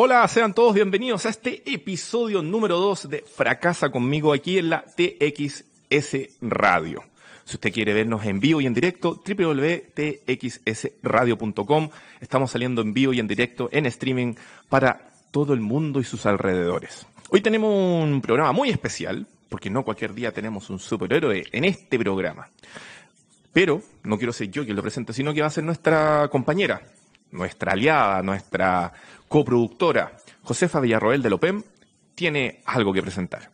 Hola, sean todos bienvenidos a este episodio número 2 de Fracasa conmigo aquí en la TXS Radio. Si usted quiere vernos en vivo y en directo, www.txsradio.com. Estamos saliendo en vivo y en directo en streaming para todo el mundo y sus alrededores. Hoy tenemos un programa muy especial, porque no cualquier día tenemos un superhéroe en este programa. Pero no quiero ser yo quien lo presente, sino que va a ser nuestra compañera, nuestra aliada, nuestra coproductora, Josefa Villarroel de Lopem, tiene algo que presentar.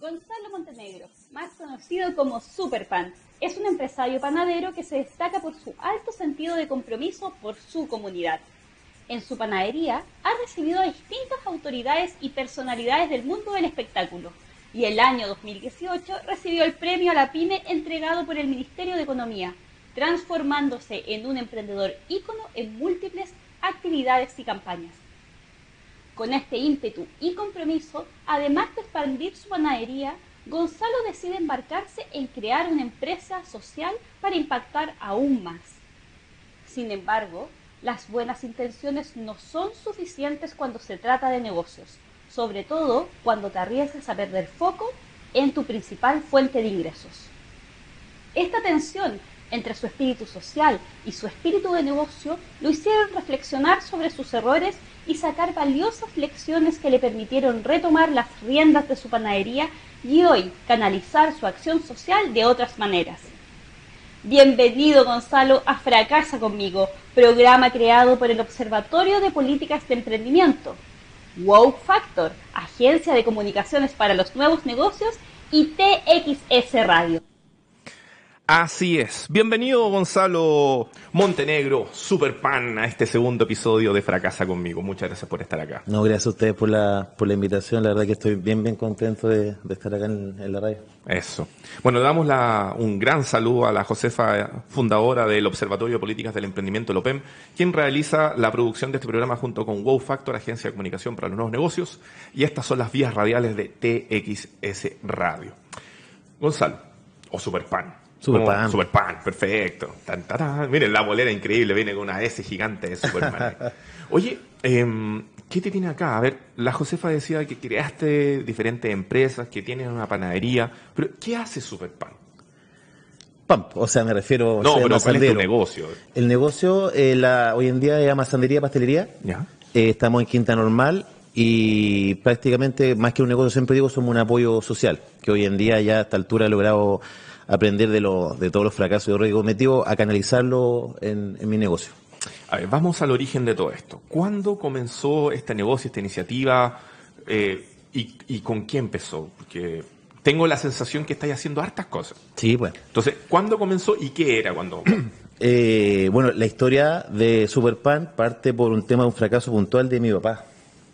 Gonzalo Montenegro, más conocido como Superpan, es un empresario panadero que se destaca por su alto sentido de compromiso por su comunidad. En su panadería ha recibido distintas autoridades y personalidades del mundo del espectáculo, y el año 2018 recibió el premio a la PYME entregado por el Ministerio de Economía, transformándose en un emprendedor ícono en múltiples actividades y campañas. Con este ímpetu y compromiso, además de expandir su panadería, Gonzalo decide embarcarse en crear una empresa social para impactar aún más. Sin embargo, las buenas intenciones no son suficientes cuando se trata de negocios, sobre todo cuando te arriesgas a perder foco en tu principal fuente de ingresos. Esta tensión entre su espíritu social y su espíritu de negocio lo hicieron reflexionar sobre sus errores y sacar valiosas lecciones que le permitieron retomar las riendas de su panadería y hoy canalizar su acción social de otras maneras. Bienvenido Gonzalo a Fracasa conmigo, programa creado por el Observatorio de Políticas de Emprendimiento, Wow Factor, agencia de comunicaciones para los nuevos negocios y TXS Radio. Así es. Bienvenido Gonzalo Montenegro, Super Pan, a este segundo episodio de Fracasa conmigo. Muchas gracias por estar acá. No, gracias a ustedes por la, por la invitación. La verdad que estoy bien, bien contento de, estar acá en, la radio. Eso. Bueno, le damos la, un gran saludo a la Josefa, fundadora del Observatorio de Políticas del Emprendimiento Lopem, quien realiza la producción de este programa junto con Wow Factor, Agencia de Comunicación para los Nuevos Negocios. Y estas son las vías radiales de TXS Radio. Gonzalo, o Super Pan Superpan. Superpan, perfecto. Miren, la bolera increíble, viene con una S gigante de Superman. Oye, em, ¿qué te tiene acá? A ver, la Josefa decía que creaste diferentes empresas, que tienes una panadería, pero ¿qué hace Superpan? Pump, o sea, me refiero... No, pero ¿cuál es tu negocio? El negocio, eh, la, hoy en día es amasandería, pastelería. Ya. Eh, estamos en Quinta Normal y prácticamente, más que un negocio, siempre digo, somos un apoyo social, que hoy en día ya a esta altura he logrado aprender de, lo, de todos los fracasos y errores que cometido a canalizarlo en, mi negocio. A ver, vamos al origen de todo esto. ¿Cuándo comenzó este negocio, esta iniciativa eh, y, con quién empezó? Porque tengo la sensación que estáis haciendo hartas cosas. Sí, pues. Entonces, ¿cuándo comenzó y qué era cuando? Eh, bueno, la historia de Superpan parte por un tema de un fracaso puntual de mi papá.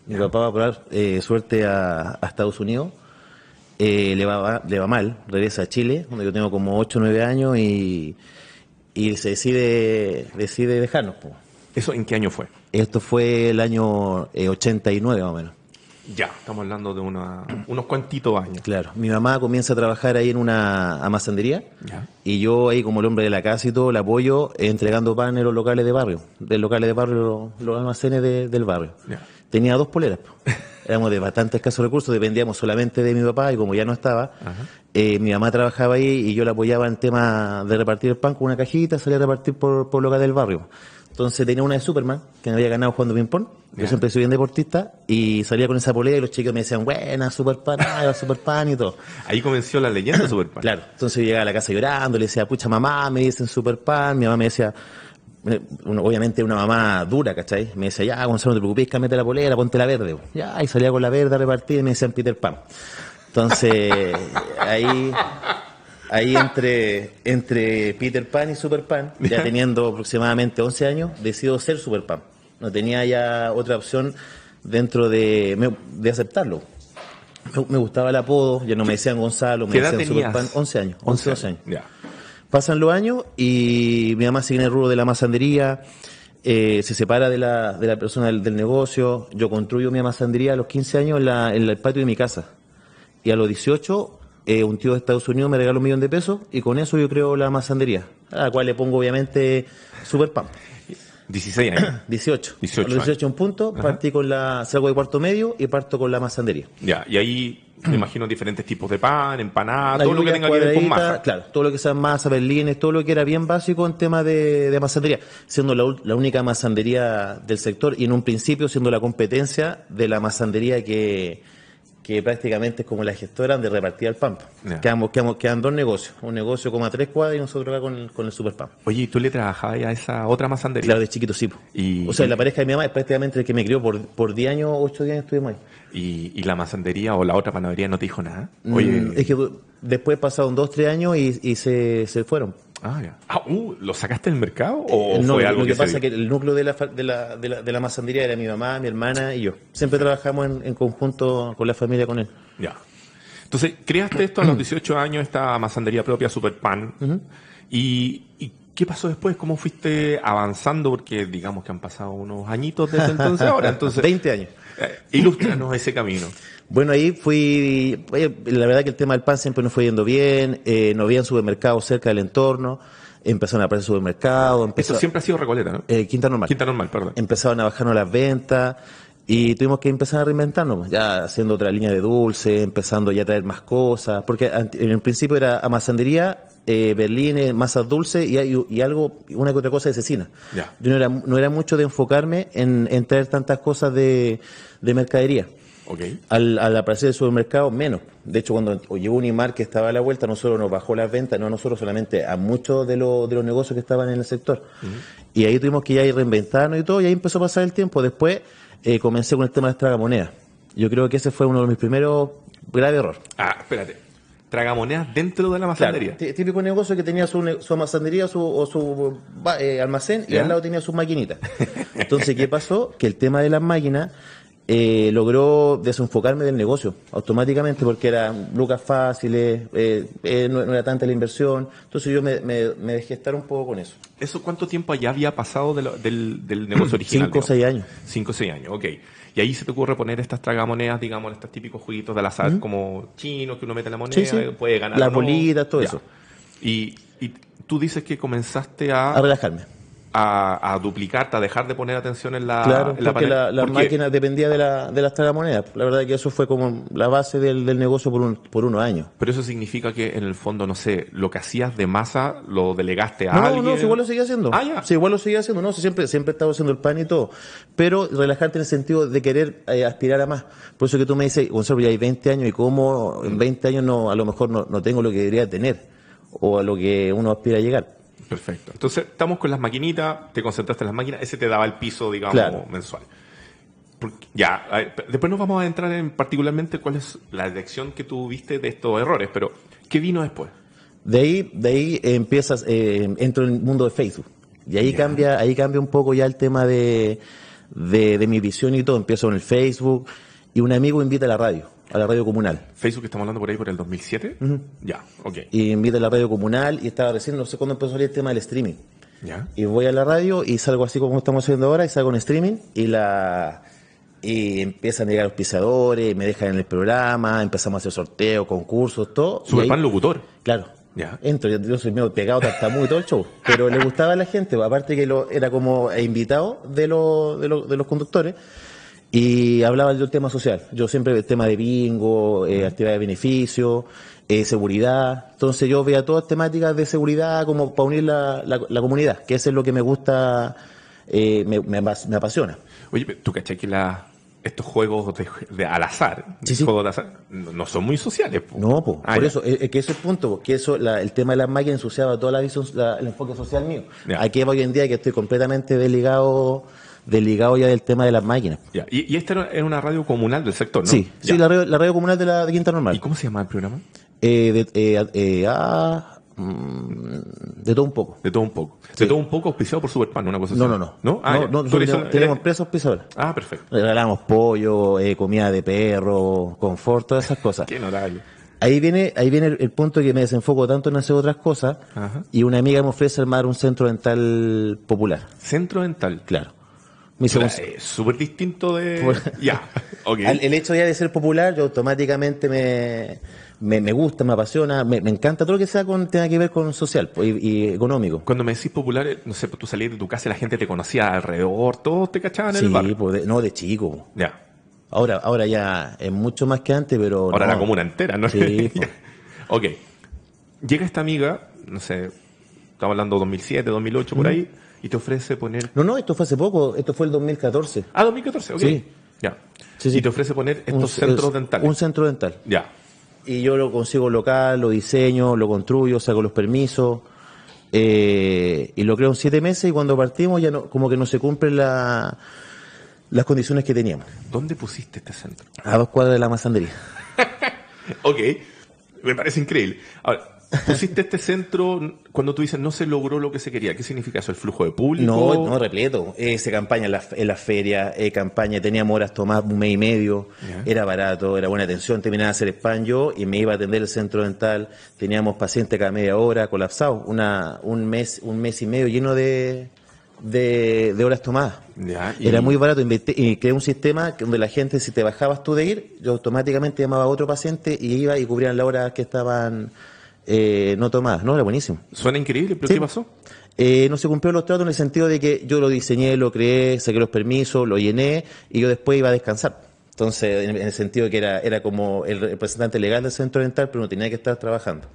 Mi papá va a probar eh, suerte a, a Estados Unidos eh, le, va, le va mal, regresa a Chile, donde yo tengo como 8 o 9 años y, y se decide, decide dejarnos. ¿Eso en qué año fue? Esto fue el año 89 eh, más o menos. Ya, estamos hablando de una, unos cuantitos años. Claro, mi mamá comienza a trabajar ahí en una amasandería y yo ahí como el hombre de la casa y todo, la apoyo entregando pan en los locales de barrio, de locales de barrio, los, almacenes del barrio. Tenía dos poleras. éramos de bastante escasos recursos, dependíamos solamente de mi papá y como ya no estaba, eh, mi mamá trabajaba ahí y yo la apoyaba en tema de repartir el pan con una cajita, salía a repartir por, por local del barrio. Entonces tenía una de Superman, que me había ganado jugando ping-pong. Yo siempre soy bien deportista y salía con esa polera y los chicos me decían, buena, Superpan, Superpan y todo. Ahí comenzó la leyenda de Superpan. claro. Entonces yo llegaba a la casa llorando, le decía, pucha mamá, me dicen Superpan. Mi mamá me decía, obviamente una mamá dura, ¿cachai? Me decía, ya, Gonzalo, no te preocupes, cámete la polera, ponte la verde. Ya, y salía con la verde a repartir y me decían Peter Pan. Entonces, ahí, ahí entre, entre Peter Pan y Super Pan, ya teniendo aproximadamente 11 años, decido ser Super Pan. No tenía ya otra opción dentro de, de aceptarlo. Me, gustaba el apodo, ya no me decían Gonzalo, me decían Super Pan, 11 años, 11, 12 años. Ya. Pasan los años y mi mamá sigue en el rubro de la masandería, eh, se separa de la, de la persona del, negocio, yo construyo mi masandería a los 15 años en, la, en el patio de mi casa. Y a los 18, eh, un tío de Estados Unidos me regala un millón de pesos y con eso yo creo la masandería, a la cual le pongo obviamente super pan. 16 años. 18. 18 a los 18 en punto, partí con la, salgo de cuarto medio y parto con la masandería. Ya, y ahí me imagino diferentes tipos de pan, empanada, La todo lo que tenga que ver con masa. Claro, todo lo que sea masa, berlines, todo lo que era bien básico en tema de, de masandería, siendo la, la única masandería del sector y en un principio siendo la competencia de la masandería que, que prácticamente es como la gestora de repartir el. Quedamos, quedamos, quedan dos negocios, un negocio como a tres cuadras y nosotros acá con, el- con el superpan. Oye, ¿y tú le trabajabas a esa otra masandería? Claro, de chiquito sí. Y- o sea, la pareja de mi mamá es prácticamente el que me crió por, por 10 años, 8 10 años estuvimos ahí. Y, y la masandería o la otra panadería no te dijo nada. Mm, Oye, es que después pasaron 2 3 años y, y se, se fueron. Ah, ya. Ah, uh, ¿lo sacaste del mercado o Eh, no, fue lo algo que, que, pasa es que el núcleo de la, de la, de la, de la masandería era mi mamá, mi hermana y yo. Siempre trabajamos en, en conjunto con la familia con él. Ya. Entonces, creaste esto a los 18 años, esta masandería propia, Superpan. y, ¿Y qué pasó después? ¿Cómo fuiste avanzando? Porque digamos que han pasado unos añitos desde entonces ahora. Entonces, 20 años. eh, ilústranos ese camino. Bueno, ahí fui, la verdad que el tema del pan siempre nos fue yendo bien, eh, no había supermercados cerca del entorno, empezaron a aparecer supermercados, empezó, Eso siempre ha sido Recoleta, ¿no? eh, Quinta Normal. Quinta normal, perdón. empezaron a bajarnos las ventas y tuvimos que empezar a reinventarnos, pues, ya haciendo otra línea de dulce, empezando ya a traer más cosas, porque en el principio era amasandería, eh, berlines, masas dulces y, y- y algo, una que otra cosa de cecina. Yo no era, no era mucho de enfocarme en, en traer tantas cosas de, de mercadería. Al, al aparecer el supermercado, menos. De hecho, cuando llegó Unimar, que estaba a la vuelta, nosotros nos bajó las ventas, no a nosotros solamente, a muchos de, los de los negocios que estaban en el sector. Y ahí tuvimos que ya ir reinventarnos y todo, y ahí empezó a pasar el tiempo. Después eh, comencé con el tema de las tragamonedas. Yo creo que ese fue uno de mis primeros graves errores. Ah, espérate. Tragamonedas dentro de la masandería. tí- típico negocio que tenía su, su su, o su eh, almacén y Ya. al lado tenía sus maquinitas. Entonces, ¿qué pasó? Que el tema de las máquinas eh, logró desenfocarme del negocio automáticamente porque eran lucas fáciles, eh, eh, no, no era tanta la inversión. Entonces yo me, me, me dejé estar un poco con eso. ¿Eso cuánto tiempo ya había pasado de lo- del, del negocio original? Cinco o seis años. Cinco o seis años, ok. Y ahí se te ocurre poner estas tragamonedas, digamos, estos típicos jueguitos del azar como chinos que uno mete la moneda, Sí, sí. puede ganar. No. bolitas, todo Ya. eso. Y, y tú dices que comenzaste a, A relajarme. A, a duplicarte, a dejar de poner atención en la, Claro, en la porque la, máquina dependía de, la, de las tragamonedas. La verdad que eso fue como la base del, del negocio por, un, por unos años. Pero eso significa que en el fondo, no sé, lo que hacías de masa lo delegaste a No, alguien. no, si igual lo seguía haciendo. Ah, ya. Sí, igual lo seguía haciendo. No, si siempre, siempre he estado haciendo el pan y todo. Pero relajarte en el sentido de querer eh, aspirar a más. Por eso que tú me dices, Gonzalo, ya hay 20 años y cómo en 20 años no, a lo mejor no, no tengo lo que debería tener. O a lo que uno aspira a llegar. Perfecto. Entonces, estamos con las maquinitas, te concentraste en las máquinas, ese te daba el piso, digamos, Claro. mensual. Porque- ya, después nos vamos a entrar en particularmente cuál es la lección que tú viste de estos errores, pero ¿qué vino después? De ahí, de ahí eh, empiezas, eh, entro en el mundo de Facebook. Y ahí cambia, ahí cambia un poco ya el tema de, de, de mi visión y todo. Empiezo en el Facebook y un amigo invita a la radio, a la radio comunal. Facebook estamos hablando por ahí por el 2007. Ya, ok. Y invita a la radio comunal y estaba recién, no sé cuándo empezó a salir el tema del streaming. Ya. Y voy a la radio y salgo así como estamos haciendo ahora y salgo en streaming y la y empiezan a llegar los pisadores, me dejan en el programa, empezamos a hacer sorteos, concursos, todo. Superpan ahí- locutor. Claro. Ya. Entro, yo, yo soy medio pegado, tartamudo y todo el show. Pero le gustaba a la gente, aparte que lo, era como invitado de, lo- de, lo- de los conductores y hablaba del tema social. Yo siempre el tema de bingo, eh, actividad de beneficio, eh, seguridad. Entonces yo veía todas temáticas de seguridad como para unir la, la, la comunidad, que eso es lo que me gusta, eh, me, me, apas- me apasiona. Oye, ¿tú caché que la, estos juegos de, de al azar, Sí, sí. juegos de azar, no, no son muy sociales? po? No, po, Ah, por ya. eso, es, que ese es el punto, porque eso, la- el tema de las máquinas ensuciaba toda la visión, la- el enfoque social mío. Ya. Aquí hoy en día que estoy completamente desligado, desligado ya del tema de las máquinas. Ya. Y, y esta era- una radio comunal del sector, ¿no? Sí, sí, la radio, la radio comunal de la de Quinta Normal. ¿Y cómo se llama el programa? Eh, de, eh, eh, ah, mm, de todo un poco. De todo un poco. De todo un poco auspiciado por Superpan, una cosa No, así. no, no. ¿No? Ah, no, no, tenemos, tenemos empresas pisadoras. Ah, perfecto. Regalamos pollo, eh, comida de perro, confort, todas esas cosas. Qué horario. Ahí viene, ahí viene el, el punto que me desenfoco tanto en hacer otras cosas Ajá. y una amiga me ofrece armar un centro dental popular. Centro dental. Claro. Me hice Pero cons- es súper distinto de... Por- ya, el hecho ya de ser popular, yo automáticamente me, me, me gusta, me apasiona, me, me encanta todo lo que sea con, tenga que ver con social pues, y, y económico. Cuando me decís popular, eh, no sé, tú salías de tu casa y la gente te conocía alrededor, todos te cachaban en Sí, el pues, de- no de chico. Ya. Ahora, ahora ya es mucho más que antes, pero Ahora no. la comuna entera, ¿no? Sí, ok. Llega esta amiga, no sé, estamos hablando 2007, 2008, por ahí, y te ofrece poner... No, no, esto fue hace poco, esto fue el 2014. Ah, 2014, ok. Sí. Ya. Sí, sí. Y te ofrece poner estos Un- centros es- dentales. Un centro dental. Ya. Y yo lo consigo local, lo diseño, lo construyo, saco los permisos. eh, y lo creo en siete meses y cuando partimos ya no, como que no se cumplen la- las condiciones que teníamos. ¿Dónde pusiste este centro? A dos cuadras de la masandería. Ok, me parece increíble. Ahora, pusiste este centro cuando tú dices no se logró lo que se quería. ¿Qué significa eso? ¿El flujo de público? No, no, repleto. Eh, se campaña en la, en la feria, eh, campaña, teníamos horas tomadas un mes y medio, era barato, era buena atención, terminaba de hacer spam yo y me iba a atender el centro dental, teníamos pacientes cada media hora, colapsados, una, un mes, un mes y medio lleno de, de, de horas tomadas. Ya, y- Era muy barato, inventé- y creé un sistema donde la gente, si te bajabas tú de ir, yo automáticamente llamaba a otro paciente y iba y cubrían las horas que estaban eh, no tomadas, ¿no? Era buenísimo. Suena increíble, pero Sí. ¿qué pasó? Eh, no se cumplió los tratos en el sentido de que yo lo diseñé, lo creé, saqué los permisos, lo llené y yo después iba a descansar. Entonces, en, en el sentido de que era, era como el representante legal del centro dental, pero no tenía que estar trabajando.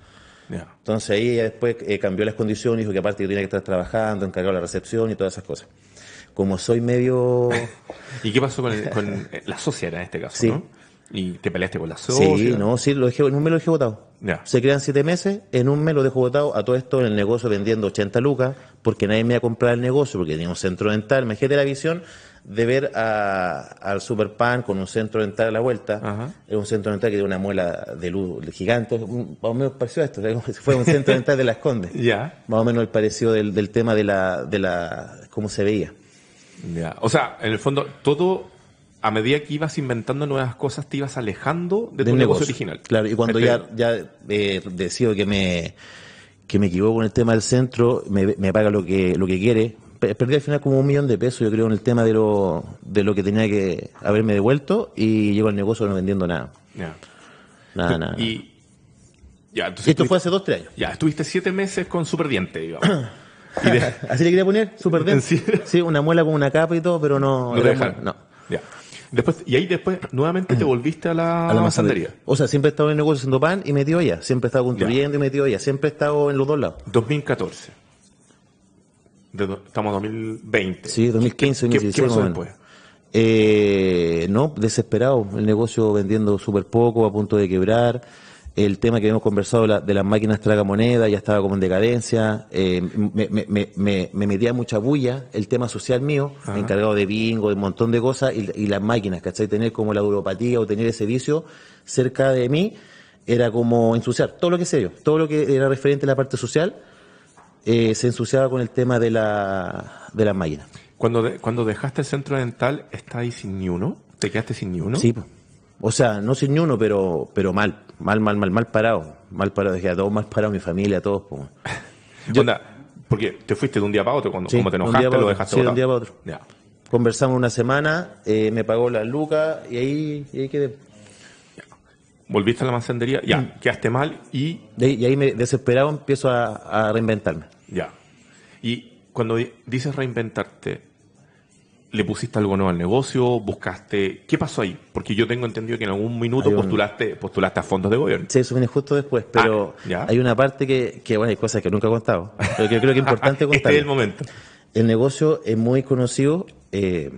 Entonces ahí ella después eh, cambió las condiciones, dijo que aparte yo tenía que estar trabajando, encargado de la recepción y todas esas cosas. Como soy medio... ¿Y qué pasó con, el- con eh, la socia en este caso? Sí. ¿no? ¿Y te peleaste con la socia? Sí, no, sí, lo dejé, en un mes lo dejé votado. Se crean siete meses, en un mes lo dejo votado, a todo esto en el negocio vendiendo 80 lucas, porque nadie me iba a comprar el negocio, porque tenía un centro dental. Imagínate la visión de ver a- al Superpan con un centro dental a la vuelta. Ajá. Era un centro dental que tiene una muela de luz gigante, un- más o menos pareció a esto, fue un centro dental de las Condes. Ya. Más o menos el parecido del, del tema de la, de la, cómo se veía. Ya. O sea, en el fondo, todo, a medida que ibas inventando nuevas cosas, te ibas alejando de tu negocio, original. Claro, y cuando Este- ya, ya eh, decido que me, que me equivoco en el tema del centro, me, me paga lo que, lo que quiere. Pe- Perdí al final como un millón de pesos, yo creo, en el tema de lo, de lo que tenía que haberme devuelto y llego al negocio no vendiendo nada. Ya. Nada, nada. Y, ya, entonces Y esto estuviste- fue hace dos, tres años. Ya, estuviste siete meses con Superdiente, digamos. y de- Así le quería poner, súper ¿En bien. serio? Sí, una muela con una capa y todo, pero no. no era muela, no. Ya. Después, y ahí después, nuevamente te volviste a la, a la masandería. O sea, siempre he estado en el negocio haciendo pan y metido allá. Siempre he estado construyendo y metido allá. Siempre he estado en los dos lados. 2014. De estamos en 2020. Sí, 2015, ¿Qué, 2016 qué pasó o menos. después? Eh, no, desesperado. El negocio vendiendo súper poco, a punto de quebrar. El tema que habíamos conversado de, la- de las máquinas tragamonedas ya estaba como en decadencia. Eh, me, me, me, me- me metía mucha bulla el tema social mío, Ajá. encargado de bingo, de un montón de cosas, y, y las máquinas, ¿cachai? Tener como la duropatía o tener ese vicio cerca de mí era como ensuciar todo lo que sé yo, todo lo que era referente a la parte social. eh, se ensuciaba con el tema de, la, de las máquinas. Cuando, de- cuando dejaste el centro dental, ¿estás ahí sin ni uno? ¿Te quedaste sin ni uno? Sí, o sea, no sin ni uno, pero, pero mal, mal, mal, mal, mal parado. Mal parado, dejé a todos mal parados, mi familia, a todos. po. Onda, porque te fuiste de un día para otro, cuando Sí, como te enojaste, lo dejaste Sí, de un día para otro. Ya. Conversamos una semana, eh, me pagó las lucas y ahí, y ahí quedé. Volviste a la masandería, ya, Mm. quedaste mal y De y ahí me desesperado empiezo a, a reinventarme. ya. Y cuando di- dices reinventarte, ¿le pusiste algo nuevo al negocio? ¿Buscaste? ¿Qué pasó ahí? Porque yo tengo entendido que en algún minuto un- postulaste, postulaste a fondos de gobierno. Sí, eso viene justo después, pero Ah, ya. hay una parte que, que, bueno, hay cosas que nunca he contado, pero que creo que es importante contar. este es el momento. El negocio es muy conocido eh,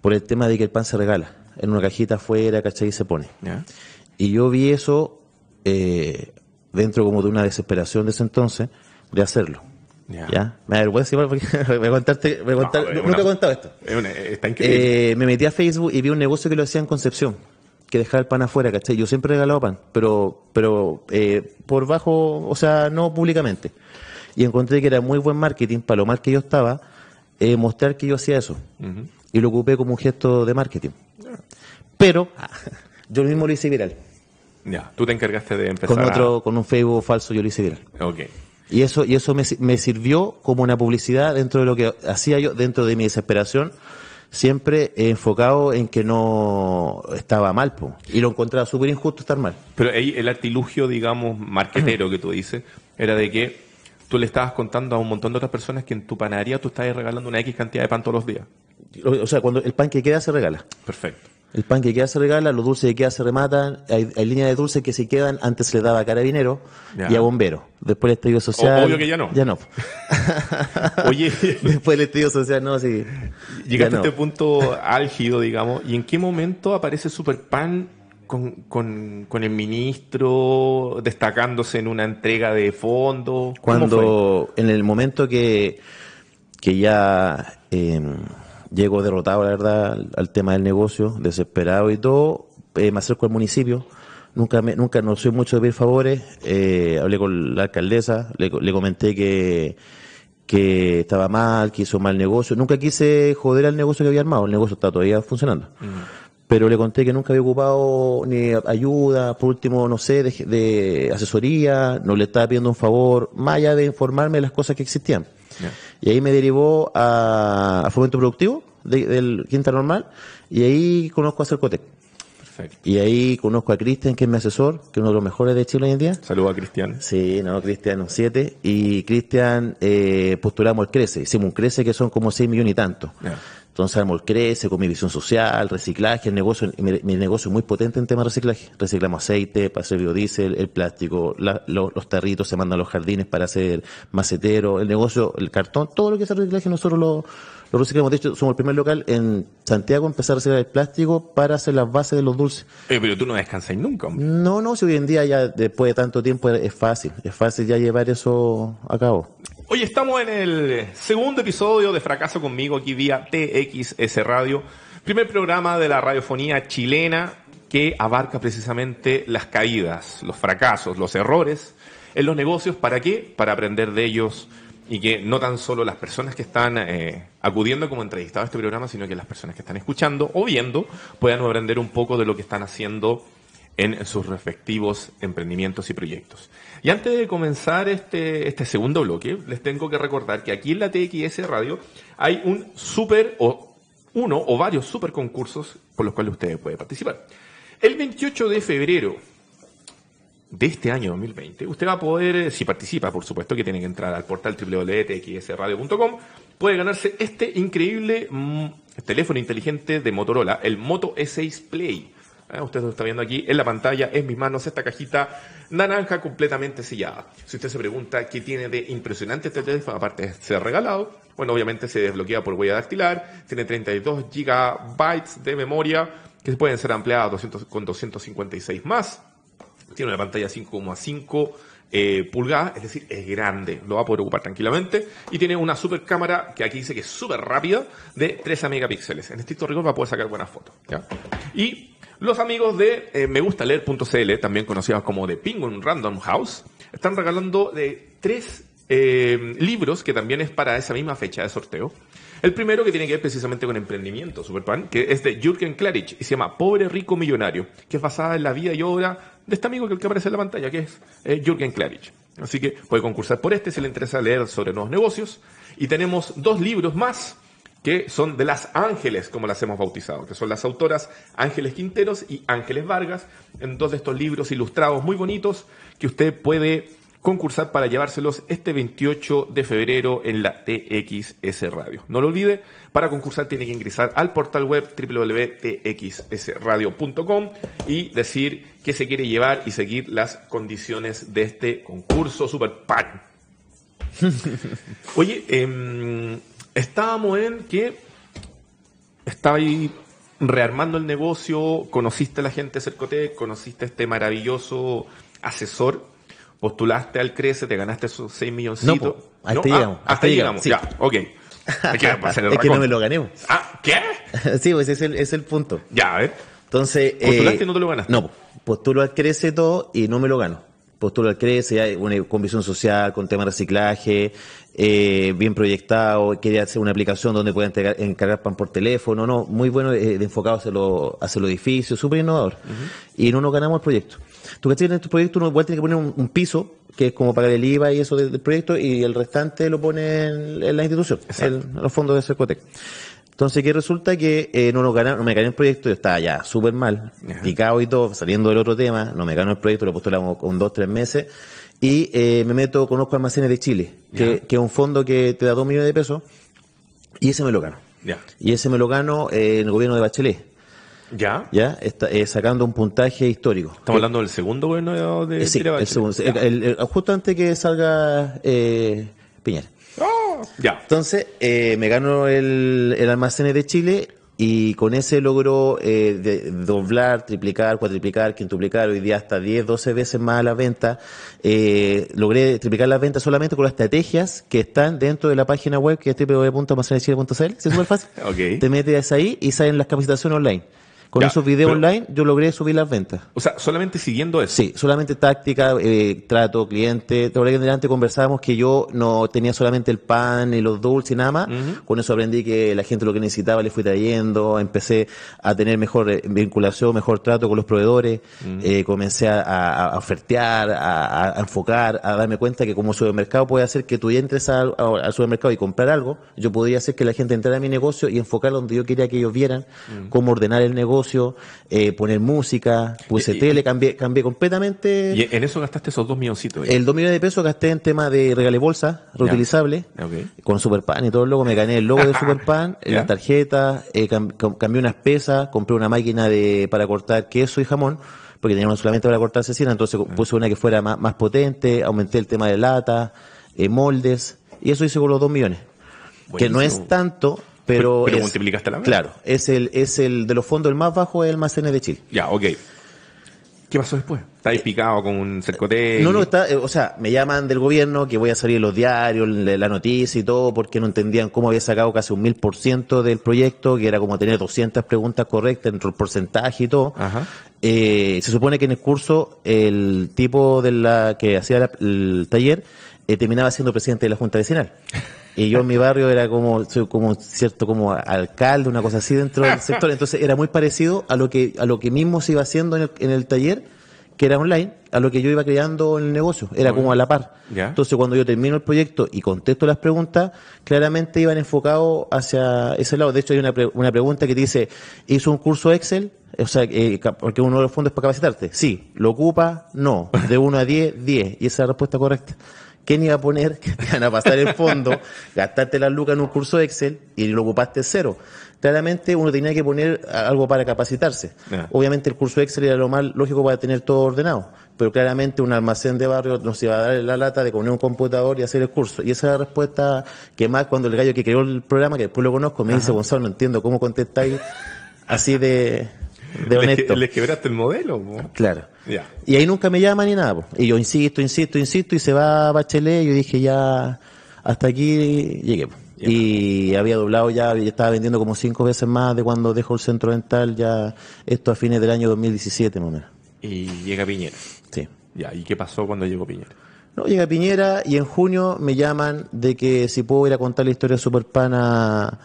por el tema de que el pan se regala. En una cajita afuera, ¿cachai? Y se pone. ¿Ya? Y yo vi eso eh, dentro como de una desesperación de ese entonces de hacerlo. Ya. ¿Ya? Me igual porque voy a contarte, voy a contar, No, nunca una- he contado esto. es una- está increíble. Eh, me metí a Facebook y vi un negocio que lo hacía en Concepción, que dejaba el pan afuera, ¿cachai? Yo siempre he regalado pan, pero, pero eh, por bajo, o sea, no públicamente. Y encontré que era muy buen marketing, para lo mal que yo estaba, eh, mostrar que yo hacía eso. Ujú. Y lo ocupé como un gesto de marketing. Pero yo mismo lo hice viral. Ya, tú te encargaste de empezar Con a- otro, con un Facebook falso yo lo hice viral. Ok. Y eso, y eso me, me sirvió como una publicidad dentro de lo que hacía yo, dentro de mi desesperación, siempre enfocado en que no estaba mal, po, y lo encontraba súper injusto estar mal. Pero ahí el artilugio, digamos, marquetero que tú dices, era de que tú le estabas contando a un montón de otras personas que en tu panadería tú estabas regalando una X cantidad de pan todos los días. O o sea, cuando el pan que queda se regala. Perfecto. El pan que queda se regala, los dulces que queda se rematan, hay, hay líneas de dulces que se quedan, antes se le daba a carabinero Ya. y a bombero. Después el estallido social. obvio que ya no. Ya no. Oye, Después el estallido social, no, sí. llegaste a este punto álgido, digamos, ¿y en qué momento aparece Superpan con, con, con el ministro destacándose en una entrega de fondos? Cuando, en el momento que, que ya eh, llego derrotado, la verdad, al, al tema del negocio, desesperado y todo, eh, me acerco al municipio. Nunca, me, nunca no soy mucho de pedir favores. eh, hablé con la alcaldesa, le, le comenté que, que estaba mal, que hizo mal negocio. Nunca quise joder al negocio que había armado. El negocio está todavía funcionando. Pero le conté que nunca había ocupado ni ayuda, por último, no sé, de, de asesoría, no le estaba pidiendo un favor, más allá de informarme de las cosas que existían. Y ahí me derivó a, a Fomento Productivo de- del Quinta Normal y ahí conozco a Cercotec. Perfecto. Y ahí conozco a Cristian, que es mi asesor, que es uno de los mejores de Chile hoy en día. Saludos a Cristian. Sí, no, Cristian, un 7. Y Cristian, eh, postulamos el Crece. Hicimos un Crece que son como 6 millones y tanto. Ya. Entonces el Crece con mi visión social, reciclaje, el negocio, mi, mi negocio es muy potente en temas de reciclaje. Reciclamos aceite para hacer biodiesel, el plástico, la- lo- los tarritos se mandan a los jardines para hacer macetero, el negocio, el cartón, todo lo que es reciclaje nosotros lo, lo reciclamos. De hecho, somos el primer local en Santiago en empezar a reciclar el plástico para hacer las bases de los dulces. Eh, pero tú no descansas nunca, hombre. No, no, si hoy en día ya después de tanto tiempo es fácil, es fácil ya llevar eso a cabo. Hoy estamos en el segundo episodio de Fracaso conmigo aquí vía TXS Radio, primer programa de la radiofonía chilena que abarca precisamente las caídas, los fracasos, los errores en los negocios. ¿Para qué? Para aprender de ellos y que no tan solo las personas que están eh, acudiendo como entrevistados a este programa, sino que las personas que están escuchando o viendo puedan aprender un poco de lo que están haciendo en sus respectivos emprendimientos y proyectos. Y antes de comenzar este, este segundo bloque, les tengo que recordar que aquí en la TXS Radio hay un super o uno o varios super concursos por los cuales ustedes pueden participar. El 28 de febrero de este año 2020, usted va a poder, eh, si participa, por supuesto, que tiene que entrar al portal www.txsradio.com, puede ganarse este increíble mm, teléfono inteligente de Motorola, el Moto E6 Play. Ah, Usted lo está viendo aquí en la pantalla, en mis manos, esta cajita naranja completamente sellada. Si usted se pregunta qué tiene de impresionante este teléfono, aparte de ser regalado, bueno, obviamente se desbloquea por huella dactilar, tiene 32 gigabytes de memoria que pueden ser ampliadas a 200 con 256 más. Tiene una pantalla 5,5 eh, pulgadas, es decir, es grande, lo va a poder ocupar tranquilamente. Y tiene una super cámara que aquí dice que es súper rápida, de 13 megapíxeles. En estricto rigor va a poder sacar buenas fotos. ¿ya? Y los amigos de eh, megustaleer.cl, también conocidos como de Penguin Random House, están regalando de tres eh, libros que también es para esa misma fecha de sorteo. El primero que tiene que ver precisamente con emprendimiento, Superpan, que es de Jürgen Klarich y se llama Pobre Rico Millonario, que es basada en la vida y obra de este amigo que que aparece en la pantalla, que es eh, Jürgen Klarich. Así que puede concursar por este si le interesa leer sobre nuevos negocios. Y tenemos dos libros más que son de las Ángeles, como las hemos bautizado, que son las autoras Ángeles Quinteros y Ángeles Vargas, en dos de estos libros ilustrados muy bonitos que usted puede concursar para llevárselos este 28 de febrero en la TXS Radio. No lo olvide, para concursar tiene que ingresar al portal web www.txsradio.com y decir que se quiere llevar y seguir las condiciones de este concurso Super Pan. Oye, em, estábamos en que estaba ahí rearmando el negocio, conociste a la gente de Cercotec, conociste a este maravilloso asesor, postulaste al Crece, te ganaste esos 6 milloncitos. No, po, hasta ahí llegamos, hasta, hasta llegamos, ya, ok. Es que, es no me lo gané. Ah, ¿qué? sí, pues ese es el, es el punto. Ya, a ver. Entonces. ¿Postulaste y no te lo ganaste? No, postulo al Crece todo y no me lo gano. Postulo al Crece, una, con visión social, con tema de reciclaje, eh, bien proyectado. Quería hacer una aplicación donde pueda entregar, encargar pan por teléfono, no, muy bueno, eh, de enfocado hacia, los hacia los edificios, súper innovador. Y no nos ganamos el proyecto. Tú que en estos proyectos uno igual tiene que poner un, un piso, que es como pagar el IVA y eso del, del proyecto, y el restante lo pone en, en la institución, en los fondos de Cercotec. Entonces, que resulta que eh, no, nos gana- no me gané el proyecto, yo estaba ya súper mal, Ajá. picado y todo, saliendo del otro tema, no me ganó el proyecto, lo postulamos con dos, tres meses, y eh, me meto, conozco Almacenes de Chile, que, es un fondo que te da dos millones de pesos, y ese me lo gano. Ya. Y ese me lo gano eh, en el gobierno de Bachelet, ¿Ya? ¿ya? Está, eh, sacando un puntaje histórico. Estamos hablando del segundo gobierno de Eh, sí, el segundo, el- justo antes que salga eh, Piñera. Ya. Entonces, eh, me gano el, el almacén de Chile y con ese logro eh, de- doblar, triplicar, cuatriplicar, quintuplicar, hoy día hasta 10, 12 veces más las ventas. Eh, logré triplicar las ventas solamente con las estrategias que están dentro de la página web que es www.almaceneschile.cl. ¿Sí es súper fácil? Ok. Te metes ahí y salen las capacitaciones online. Con Ya, esos videos pero- online yo logré subir las ventas. O sea, solamente siguiendo eso. Sí, solamente táctica, eh, trato, cliente. Te que delante conversábamos que yo no tenía solamente el pan y los dulces y nada más. Con eso aprendí que la gente lo que necesitaba le fui trayendo. Empecé a tener mejor eh, vinculación, mejor trato con los proveedores. Eh, comencé a, a- a ofertear, a, a enfocar, a darme cuenta que como supermercado puede hacer que tú entres al, al supermercado y comprar algo. Yo podría hacer que la gente entrara a mi negocio y enfocar donde yo quería que ellos vieran, cómo ordenar el negocio, eh, poner música, puse Y- y- tele, cambié, cambié completamente. Y en eso gastaste esos dos milloncitos. El 2 millones de pesos gasté en tema de regale bolsa, reutilizable, con Superpan y todo el logo. Me gané el logo de Superpan, Ya. las tarjetas, eh, cam- cam- cambié unas pesas, compré una máquina de para cortar queso y jamón, porque teníamos solamente para cortar cecina, entonces puse una que fuera más, más potente, aumenté el tema de lata, eh, moldes, y eso hice con los 2 millones. Que no Buenísimo. es tanto, pero, Pero es- multiplicaste la venta. Claro, es el, es el de los fondos el más bajo es el almacenes de Chile. Ya, ok. ¿Qué pasó después? ¿Estáis picado con un cercote? No, no, está, eh, o sea, me llaman del gobierno que voy a salir en los diarios, la la noticia y todo, porque no entendían cómo había sacado casi un mil por ciento del proyecto, que era como tener 200 preguntas correctas entre el porcentaje y todo. Ajá. Eh, se supone que en el curso el tipo de la que hacía la- el taller eh, terminaba siendo presidente de la Junta Vecinal. Y yo en mi barrio era como, soy como cierto, como alcalde, una cosa así dentro del sector. Entonces era muy parecido a lo que, a lo que mismo se iba haciendo en el, en el taller, que era online, a lo que yo iba creando en el negocio. Era como a la par. Ya. Entonces cuando yo termino el proyecto y contesto las preguntas, claramente iban enfocados hacia ese lado. De hecho hay una, pre- una pregunta que te dice, ¿hizo un curso Excel? O sea, eh, porque uno de los fondos es para capacitarte. Sí. ¿Lo ocupa? No. De 1 a 10, 10. Y esa es la respuesta correcta. ¿Quién iba a poner que te van a pasar el fondo, gastarte las lucas en un curso Excel y lo ocupaste cero? Claramente uno tenía que poner algo para capacitarse. Obviamente el curso Excel era lo más lógico para tener todo ordenado, pero claramente un almacén de barrio nos iba a dar la lata de poner un computador y hacer el curso. Y esa es la respuesta que más cuando el gallo que creó el programa, que después lo conozco, me dice, Gonzalo, no entiendo cómo contestáis así de, de honesto. les quebraste el modelo. po. Claro. Y ahí nunca me llaman ni nada. po. Y yo insisto, insisto, insisto, y se va Bachelet, y yo dije ya, hasta aquí llegué. po. Y había doblado ya, estaba vendiendo como cinco veces más de cuando dejó el centro dental, ya esto a fines del año 2017 más o menos. Y llega Piñera. Sí. Ya, ¿y qué pasó cuando llegó Piñera? No, llega Piñera y en junio me llaman de que si puedo ir a contar la historia de Superpan a,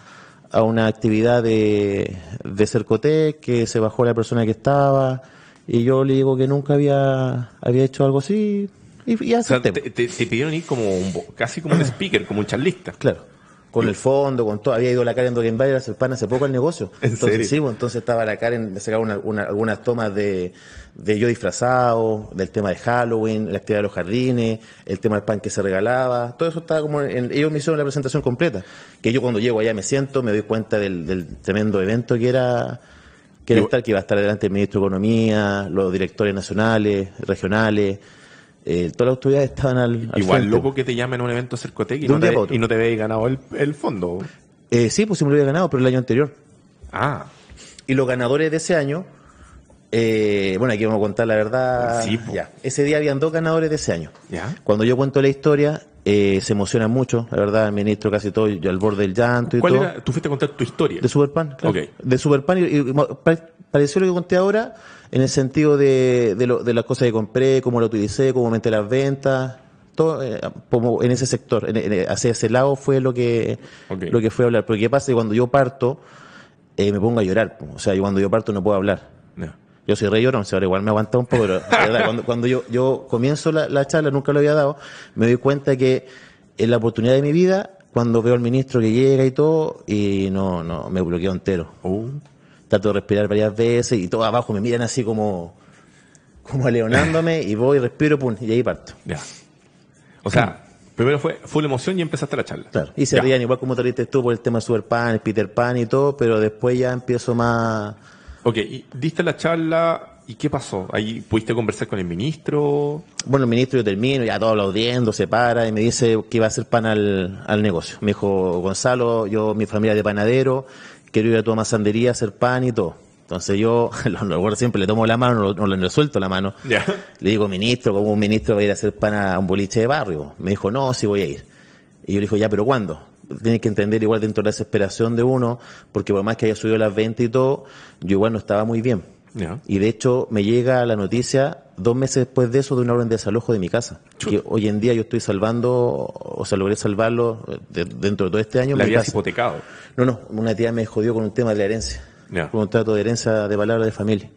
a una actividad de, de Cercotec, que se bajó la persona que estaba, y yo le digo que nunca había, había hecho algo así, y, y O sea, te, te- te pidieron ir como un, casi como un speaker, como un charlista. Claro. Con el fondo, con todo. Había ido la Karen Dogenbayer a hacer pan hace poco al negocio. ¿En entonces, serio? sí, pues, entonces estaba la Karen, me sacaba una- una- algunas tomas de, de yo disfrazado, del tema de Halloween, la actividad de los jardines, el tema del pan que se regalaba. Todo eso estaba como en, ellos me hicieron la presentación completa. Que yo cuando llego allá me siento, me doy cuenta del, del tremendo evento que era, que era estar, que iba a estar delante el ministro de Economía, los directores nacionales, regionales, eh, todas las autoridades estaban al, al Igual frente. loco que te llamen a un evento Cercotec y, no te, y no te ganado el, el fondo. Eh, sí, pues sí me lo había ganado, pero el año anterior. Ah, Y los ganadores de ese año, eh, bueno, aquí vamos a contar la verdad. Sí, ya. Ese día habían dos ganadores de ese año. ya. Cuando yo cuento la historia, eh, se emociona mucho, la verdad, el ministro casi todo, yo al borde del llanto y ¿Cuál todo. era? Tú fuiste a contar tu historia. De Superpan, claro. De Superpan, y, y pa- pareció lo que conté ahora, en el sentido de, de, lo- de las cosas que compré, cómo lo utilicé, cómo aumenté las ventas, todo eh, como en ese sector, en- en- hacia ese lado fue lo que, lo que fue a hablar. Porque qué pasa que cuando yo parto, eh, me pongo a llorar. O sea, yo cuando yo parto no puedo hablar. Yo soy re llorón, ahora igual me aguanta un poco, pero verdad, cuando, cuando yo, yo comienzo la, la charla, nunca lo había dado, me doy cuenta que en la oportunidad de mi vida cuando veo al ministro que llega y todo, y no, no, me bloqueo entero. Uh, Trato de respirar varias veces y todo abajo me miran así como, como aleonándome y voy, respiro, pum, y ahí parto. ya. O sea, primero fue full emoción y empezaste la charla. Claro. Y se Ya. rían igual como te tú por el tema de Super Pan, Peter Pan y todo, pero después ya empiezo más... Ok, y diste la charla y ¿qué pasó? Ahí pudiste conversar con el ministro. Bueno, el ministro yo termino, ya todo aplaudiendo, se para y me dice que iba a hacer pan al, al negocio. Me dijo, Gonzalo, yo, mi familia de panadero, quiero ir a tu masandería a hacer pan y todo. Entonces yo, lo, siempre, le tomo la mano, no, le suelto la mano. Le digo, ministro, ¿cómo un ministro va a ir a hacer pan a un boliche de barrio? Me dijo, no, sí voy a ir. Y yo le digo, ya, pero ¿cuándo? Tienes que entender igual dentro de la desesperación de uno, porque por más que haya subido las ventas y todo, yo igual no estaba muy bien. Y de hecho me llega la noticia dos meses después de eso de una orden de desalojo de mi casa. Que hoy en día yo estoy salvando, o sea, logré salvarlo eh, de- dentro de todo este año. La habías hipotecado. No, no, una tía me jodió con un tema de la herencia. Con un trato de herencia de palabra de familia.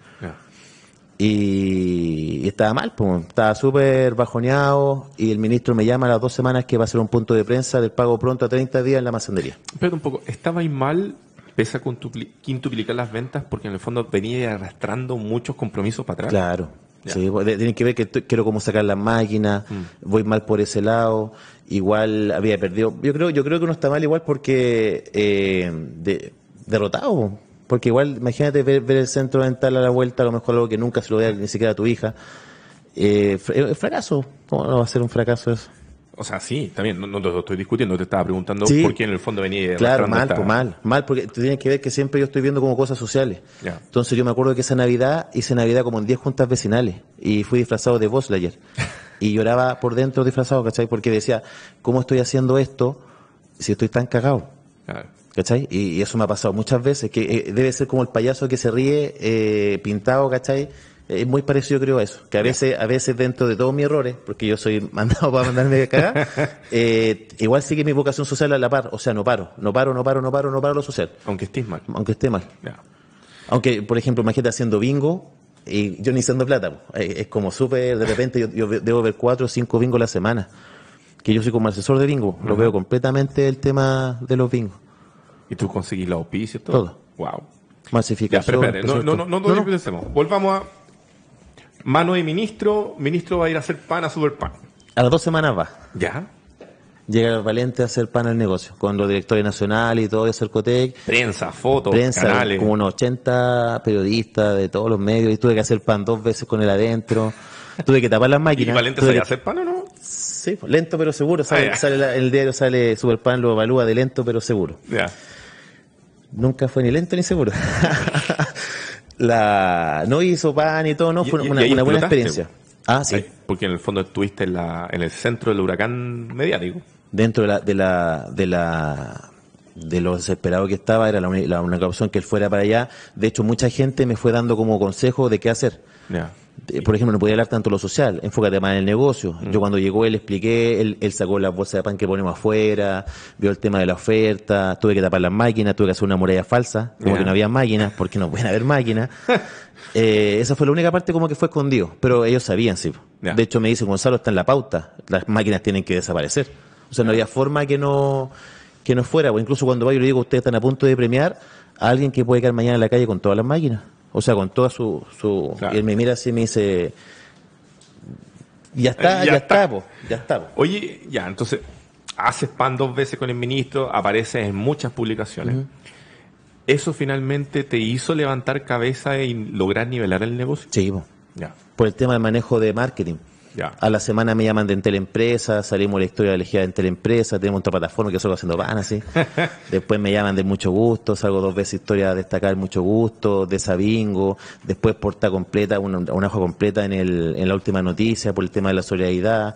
Y, estaba mal, pues, estaba súper bajoneado y el ministro me llama a las dos semanas que va a ser un punto de prensa del pago pronto a 30 días en la masandería. Espérate un poco, ¿estabais mal pese a quintupli- quintuplicar las ventas porque en el fondo venía arrastrando muchos compromisos para atrás? Claro. Sí, pues, tienen que ver que quiero cómo sacar las máquinas, voy mal por ese lado, igual había perdido. Yo creo, yo creo que uno está mal igual porque eh, de- derrotado, porque igual imagínate ver, ver el centro dental a la vuelta, a lo mejor algo que nunca se lo vea ni siquiera a tu hija. Eh, eh, fracaso, ¿cómo no va a ser un fracaso eso? O sea, sí, también, no, no te lo estoy discutiendo, te estaba preguntando Sí. por qué en el fondo venía Claro, mal, esta- pues mal, mal, porque tú tienes que ver que siempre yo estoy viendo como cosas sociales. Entonces yo me acuerdo que esa Navidad hice Navidad como en 10 juntas vecinales y fui disfrazado de Buzz Lightyear. Y lloraba por dentro disfrazado, ¿cachai? Porque decía, ¿cómo estoy haciendo esto si estoy tan cagado? Claro. ¿Cachai? Y, y eso me ha pasado muchas veces, que eh, debe ser como el payaso que se ríe eh, pintado, ¿cachai? Es muy parecido creo a eso, que a veces, a veces dentro de todos mis errores, porque yo soy mandado para mandarme de cagar, eh, igual sigue mi vocación social a la par, o sea, no paro, no paro, no paro, no paro, no paro lo social, Aunque estés mal. aunque esté mal. Ya. Aunque, por ejemplo, imagínate haciendo bingo y yo ni siendo plata. Eh, Es como súper, de repente yo, yo debo ver cuatro o cinco bingos a la semana. Que yo soy como asesor de bingo. Lo veo completamente el tema de los bingos. ¿Y tú conseguís la auspicio y todo? Todo. Wow. Ya, Masificación. pero espérate, no, no, no, no, no. Volvamos a mano de ministro, ministro va a ir a hacer pan a Super Pan. A las dos semanas va. ¿Ya? Llega el Valente a hacer pan al negocio. Con los directores nacionales y todo de Cercotec. Prensa, fotos, Prensa, canales. como unos 80 periodistas de todos los medios. Y tuve que hacer pan dos veces con él adentro. Tuve que tapar las ¿Y máquinas. Valente tuve sabía que- hacer pan o no? Sí, pues, lento pero seguro. Sale, Ah, ya. sale la- el diario sale Superpan lo evalúa de lento pero seguro. Ya. Nunca fue ni lento ni seguro. la no hizo pan y todo, no, fue y- una, y ahí una buena experiencia. Ah, sí. Porque en el fondo estuviste en, la, en el centro del huracán mediático. Dentro de la, de la, de la, de lo desesperado que estaba, era la, única opción que él fuera para allá. De hecho, mucha gente me fue dando como consejo de qué hacer. Ya. Por ejemplo, no podía hablar tanto de lo social, enfócate más en el negocio. Mm. Yo cuando llegó él expliqué, él, él sacó las bolsas de pan que ponemos afuera, vio el tema de la oferta, tuve que tapar las máquinas, tuve que hacer una muralla falsa, como que no había máquinas, porque no pueden haber máquinas. Eh, esa fue la única parte como que fue escondido, pero ellos sabían, sí. Ya. De hecho me dice, Gonzalo, está en la pauta, las máquinas tienen que desaparecer. O sea, no había forma que no, que no fuera, o incluso cuando va yo le digo, ustedes están a punto de premiar a alguien que puede quedar mañana en la calle con todas las máquinas. O sea, con toda su... su Claro. Y él me mira así y me dice, ya está, Eh, ya ya, está. está, po, ya está. po". Oye, ya, entonces, haces pan dos veces con el ministro, apareces en muchas publicaciones. ¿Eso finalmente te hizo levantar cabeza y lograr nivelar el negocio? Sí, po. Ya, por el tema del manejo de marketing. Ya. A la semana me llaman de Entel Empresa, salimos la historia elegida de Entel Empresa, tenemos otra plataforma que solo haciendo pan así. Después me llaman de Mucho Gusto, salgo dos veces historia a destacar Mucho Gusto, de Sabingo, después porta completa, una, una hoja completa en, el, en la última noticia por el tema de la solidaridad.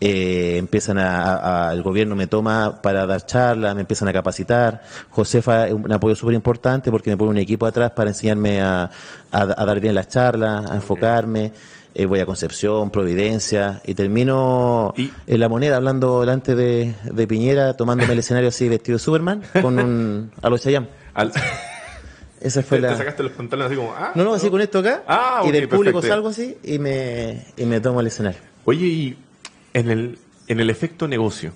Eh, empiezan a, a- el gobierno me toma para dar charlas, me empiezan a capacitar. Josefa es un apoyo súper importante porque me pone un equipo atrás para enseñarme a, a, a dar bien las charlas, a enfocarme. Eh, voy a Concepción, Providencia, y termino Y- en la moneda hablando delante de, de Piñera, tomándome el escenario así vestido de Superman, con un a los Chayanne. Al- Esa fue te, te la... sacaste los pantalones así como, ah, No, no, así con esto acá, Ah, y del público perfecto. salgo así, y me, y me tomo el escenario. Oye, y en el, en el efecto negocio,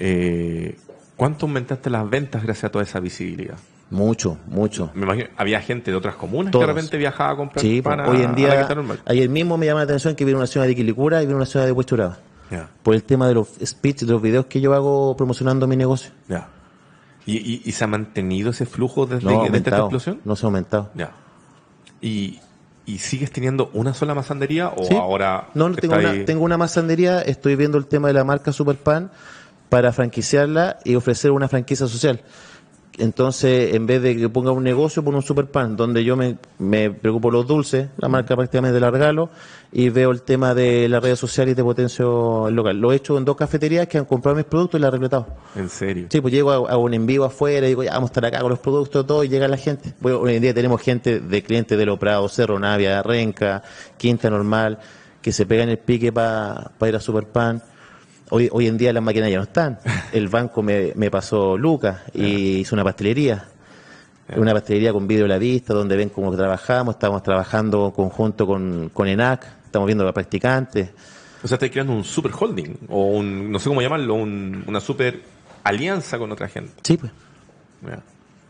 eh, ¿Cuánto aumentaste las ventas gracias a toda esa visibilidad? Mucho, mucho. Me imagino, había gente de otras comunas Todos. que de repente viajaba a comprar Sí, pan hoy en día, ayer mismo me llama la atención que viene una ciudad de Quilicura y viene una ciudad de Huechuraba. Ya, Por el tema de los speech, de los videos que yo hago promocionando mi negocio. ya. ¿Y, y, y se ha mantenido ese flujo desde, No desde esta explosión? No se ha aumentado. Ya. ¿Y, ¿Y sigues teniendo una sola masandería o Sí. ahora No, no, tengo una, tengo una masandería, estoy viendo el tema de la marca Superpan para franquiciarla y ofrecer una franquicia social. Entonces, en vez de que ponga un negocio, pongo un Superpan, donde yo me, me preocupo los dulces, la marca prácticamente la regalo, y veo el tema de las redes sociales y de potencio local. Lo he hecho en dos cafeterías que han comprado mis productos y la he reclutado. En serio. Sí, pues llego a, a un en vivo afuera y digo, ya vamos a estar acá con los productos, todo, y llega la gente. Bueno, hoy en día tenemos gente de clientes de Lo Prado, Cerro Navia, Renca, Quinta Normal, que se pegan el pique para ir a Superpan. Hoy, hoy en día las máquinas ya no están. El banco me, me pasó Lucas y hizo una pastelería. Una pastelería con vídeo a la vista, donde ven cómo trabajamos. Estamos trabajando conjunto con, con ENAC, estamos viendo a los practicantes. O sea, estás creando un super holding o un, no sé cómo llamarlo, un- una super alianza con otra gente. Sí, pues.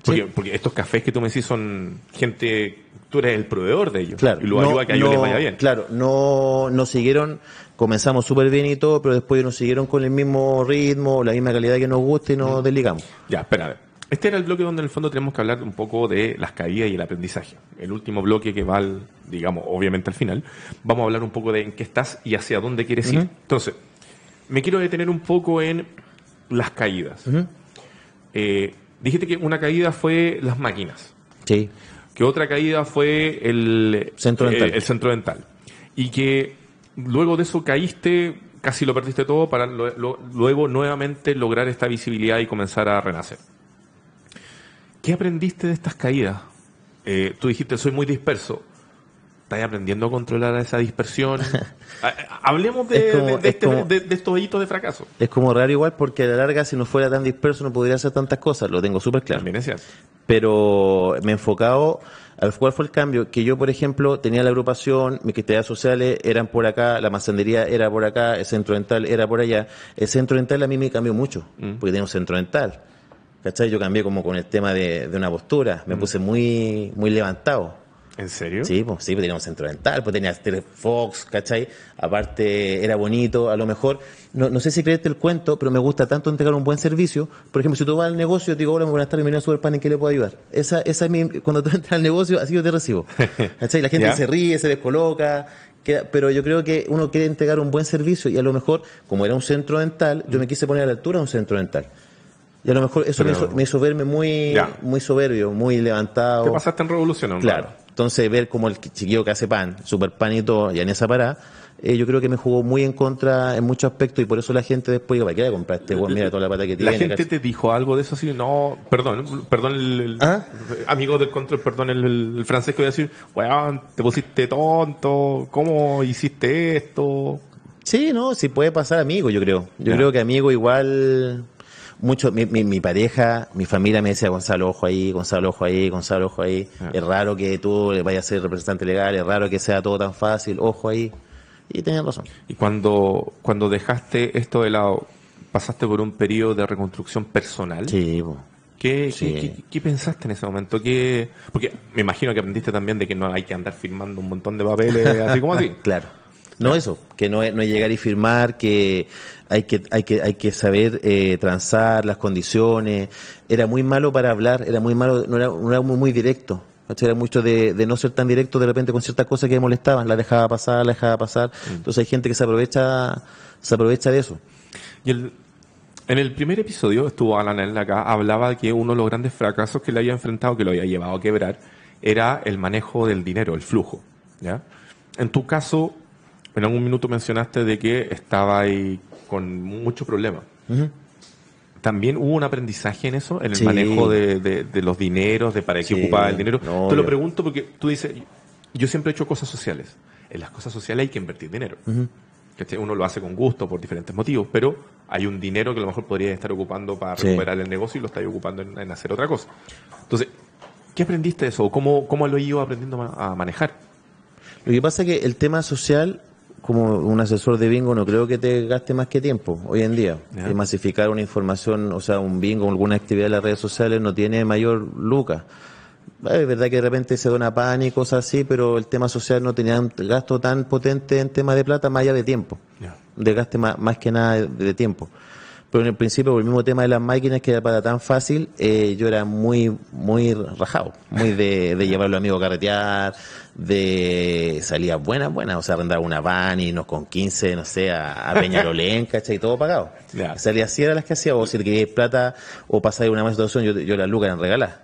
Porque, Sí. porque estos cafés que tú me decís son gente, tú eres el proveedor de ellos. Claro, y lo no- ayuda a que a ellos no- les vaya bien. Claro, no nos siguieron, comenzamos súper bien y todo, pero después nos siguieron con el mismo ritmo, la misma calidad que nos gusta y nos desligamos. Ya, espera, a ver. Este era el bloque donde en el fondo tenemos que hablar un poco de las caídas y el aprendizaje. El último bloque que va, al, digamos, obviamente al final, vamos a hablar un poco de en qué estás y hacia dónde quieres ir. Entonces, me quiero detener un poco en las caídas. Eh, dijiste que una caída fue las máquinas, Sí, que otra caída fue el Centro dental. el- el centro dental. Y que luego de eso caíste, casi lo perdiste todo para lo- lo- luego nuevamente lograr esta visibilidad y comenzar a renacer. ¿Qué aprendiste de estas caídas? Eh, tú dijiste, soy muy disperso. ¿Estás aprendiendo a controlar esa dispersión? Hablemos de, Es como- de- de es este- como- de- estos hitos de fracaso. es como raro igual porque a la larga si no fuera tan disperso no podría hacer tantas cosas, lo tengo súper claro. También es cierto. pero me he enfocado al cuál fue el cambio que yo por ejemplo tenía la agrupación mis actividades sociales eran por acá la masandería era por acá el centro dental era por allá el centro dental a mí me cambió mucho porque tenía un centro dental ¿cachai? yo cambié como con el tema de, de una postura me puse muy muy levantado ¿En serio? Sí, pues sí, pues tenía un centro dental, pues tenía Fox, ¿cachai? Aparte era bonito, a lo mejor, no, no sé si creerte el cuento, pero me gusta tanto entregar un buen servicio. Por ejemplo, si tú vas al negocio, te digo, hola, buenas tardes, bienvenido a Superpan, ¿en qué le puedo ayudar? Esa, esa es mi, cuando tú entras al negocio, así yo te recibo. ¿Cachai? La gente Ya. se ríe, se descoloca, pero yo creo que uno quiere entregar un buen servicio y a lo mejor, como era un centro dental, yo me quise poner a la altura de un centro dental. Y a lo mejor eso me, hizo, me hizo verme muy, Ya. muy soberbio, muy levantado. Te pasaste en revolución. Claro. Entonces, ver como el chiquillo que hace pan, super pan y todo, y en esa parada, eh, yo creo que me jugó muy en contra en muchos aspectos y por eso la gente después digo, ¿para qué le compraste? Weón, mira toda la pata que La tiene. gente ¿cachai? te dijo algo de eso así, no, perdón, perdón, el, el- ¿Ah? amigo del control, perdón, el, el- francés que voy a decir, weón, te pusiste tonto, ¿cómo hiciste esto? Sí, no, sí puede pasar amigo, yo creo. Yo creo que amigo igual, mucho, mi, mi, mi pareja, mi familia me decía, Gonzalo, ojo ahí, Gonzalo, ojo ahí, Gonzalo, ojo ahí. Ya. Es raro que tú vayas a ser representante legal, es raro que sea todo tan fácil, ojo ahí. Y tenían razón. Y cuando, cuando dejaste esto de lado, pasaste por un periodo de reconstrucción personal. Sí, po. ¿Qué, Sí. qué, qué- qué pensaste en ese momento? ¿Qué, porque me imagino que aprendiste también de que no hay que andar firmando un montón de papeles así como así. Claro. No eso, que no es, no es llegar y firmar, que hay que, hay que, hay que saber eh, transar las condiciones. Era muy malo para hablar, era muy malo, no era, no era muy, muy directo. Era mucho de, de no ser tan directo de repente con ciertas cosas que molestaban, la dejaba pasar, la dejaba pasar. Entonces hay gente que se aprovecha, se aprovecha de eso. Y el- en el primer episodio estuvo Alan él acá, hablaba que uno de los grandes fracasos que le había enfrentado, que lo había llevado a quebrar, era el manejo del dinero, el flujo. ¿ya? En tu caso, en algún minuto mencionaste de que estaba ahí con mucho problema. ¿También hubo un aprendizaje en eso, en el Sí. manejo de, de- de los dineros, de para qué Sí, ocupaba el dinero? no, Te lo pregunto porque tú dices, yo siempre he hecho cosas sociales. En las cosas sociales hay que invertir dinero. ¿Cachai? Uno lo hace con gusto por diferentes motivos, pero hay un dinero que a lo mejor podría estar ocupando para Sí. recuperar el negocio y lo está ocupando en, en hacer otra cosa. Entonces, ¿qué aprendiste de eso? ¿Cómo, cómo lo he ido aprendiendo a manejar? Lo que pasa es que el tema social, como un asesor de bingo no creo que te gaste más que tiempo hoy en día. Y masificar una información, o sea, un bingo o alguna actividad en las redes sociales no tiene mayor lucas. Es verdad que de repente se dona pan y cosas así, pero el tema social no tenía un gasto tan potente en tema de plata más allá de tiempo. De gaste más, más que nada de, de tiempo. Pero en el principio, por el mismo tema de las máquinas, que era para tan fácil, eh, yo era muy, muy rajado. Muy de, de llevar a los amigos a carretear, de salidas buenas, buenas. O sea, arrendar una van y nos con 15, no sé, a, a Peñalolén, ¿cachai? Todo pagado. Ya. Salía así eran las que hacía, o si querías plata o pasar una más situación, yo, yo las lucas eran regaladas.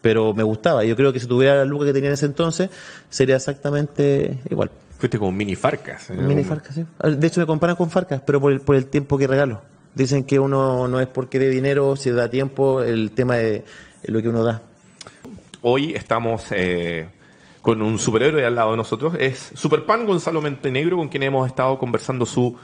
Pero me gustaba. Yo creo que si tuviera la luca que tenía en ese entonces, sería exactamente igual. Fuiste como mini farcas. Mini Farcas, sí. De hecho, me comparan con Farcas, pero por el, por el tiempo que regalo. Dicen que uno no es porque dé dinero, si da tiempo, el tema de lo que uno da. Hoy estamos eh, con un superhéroe al lado de nosotros. Es Superpan Gonzalo Montenegro, con quien hemos estado conversando su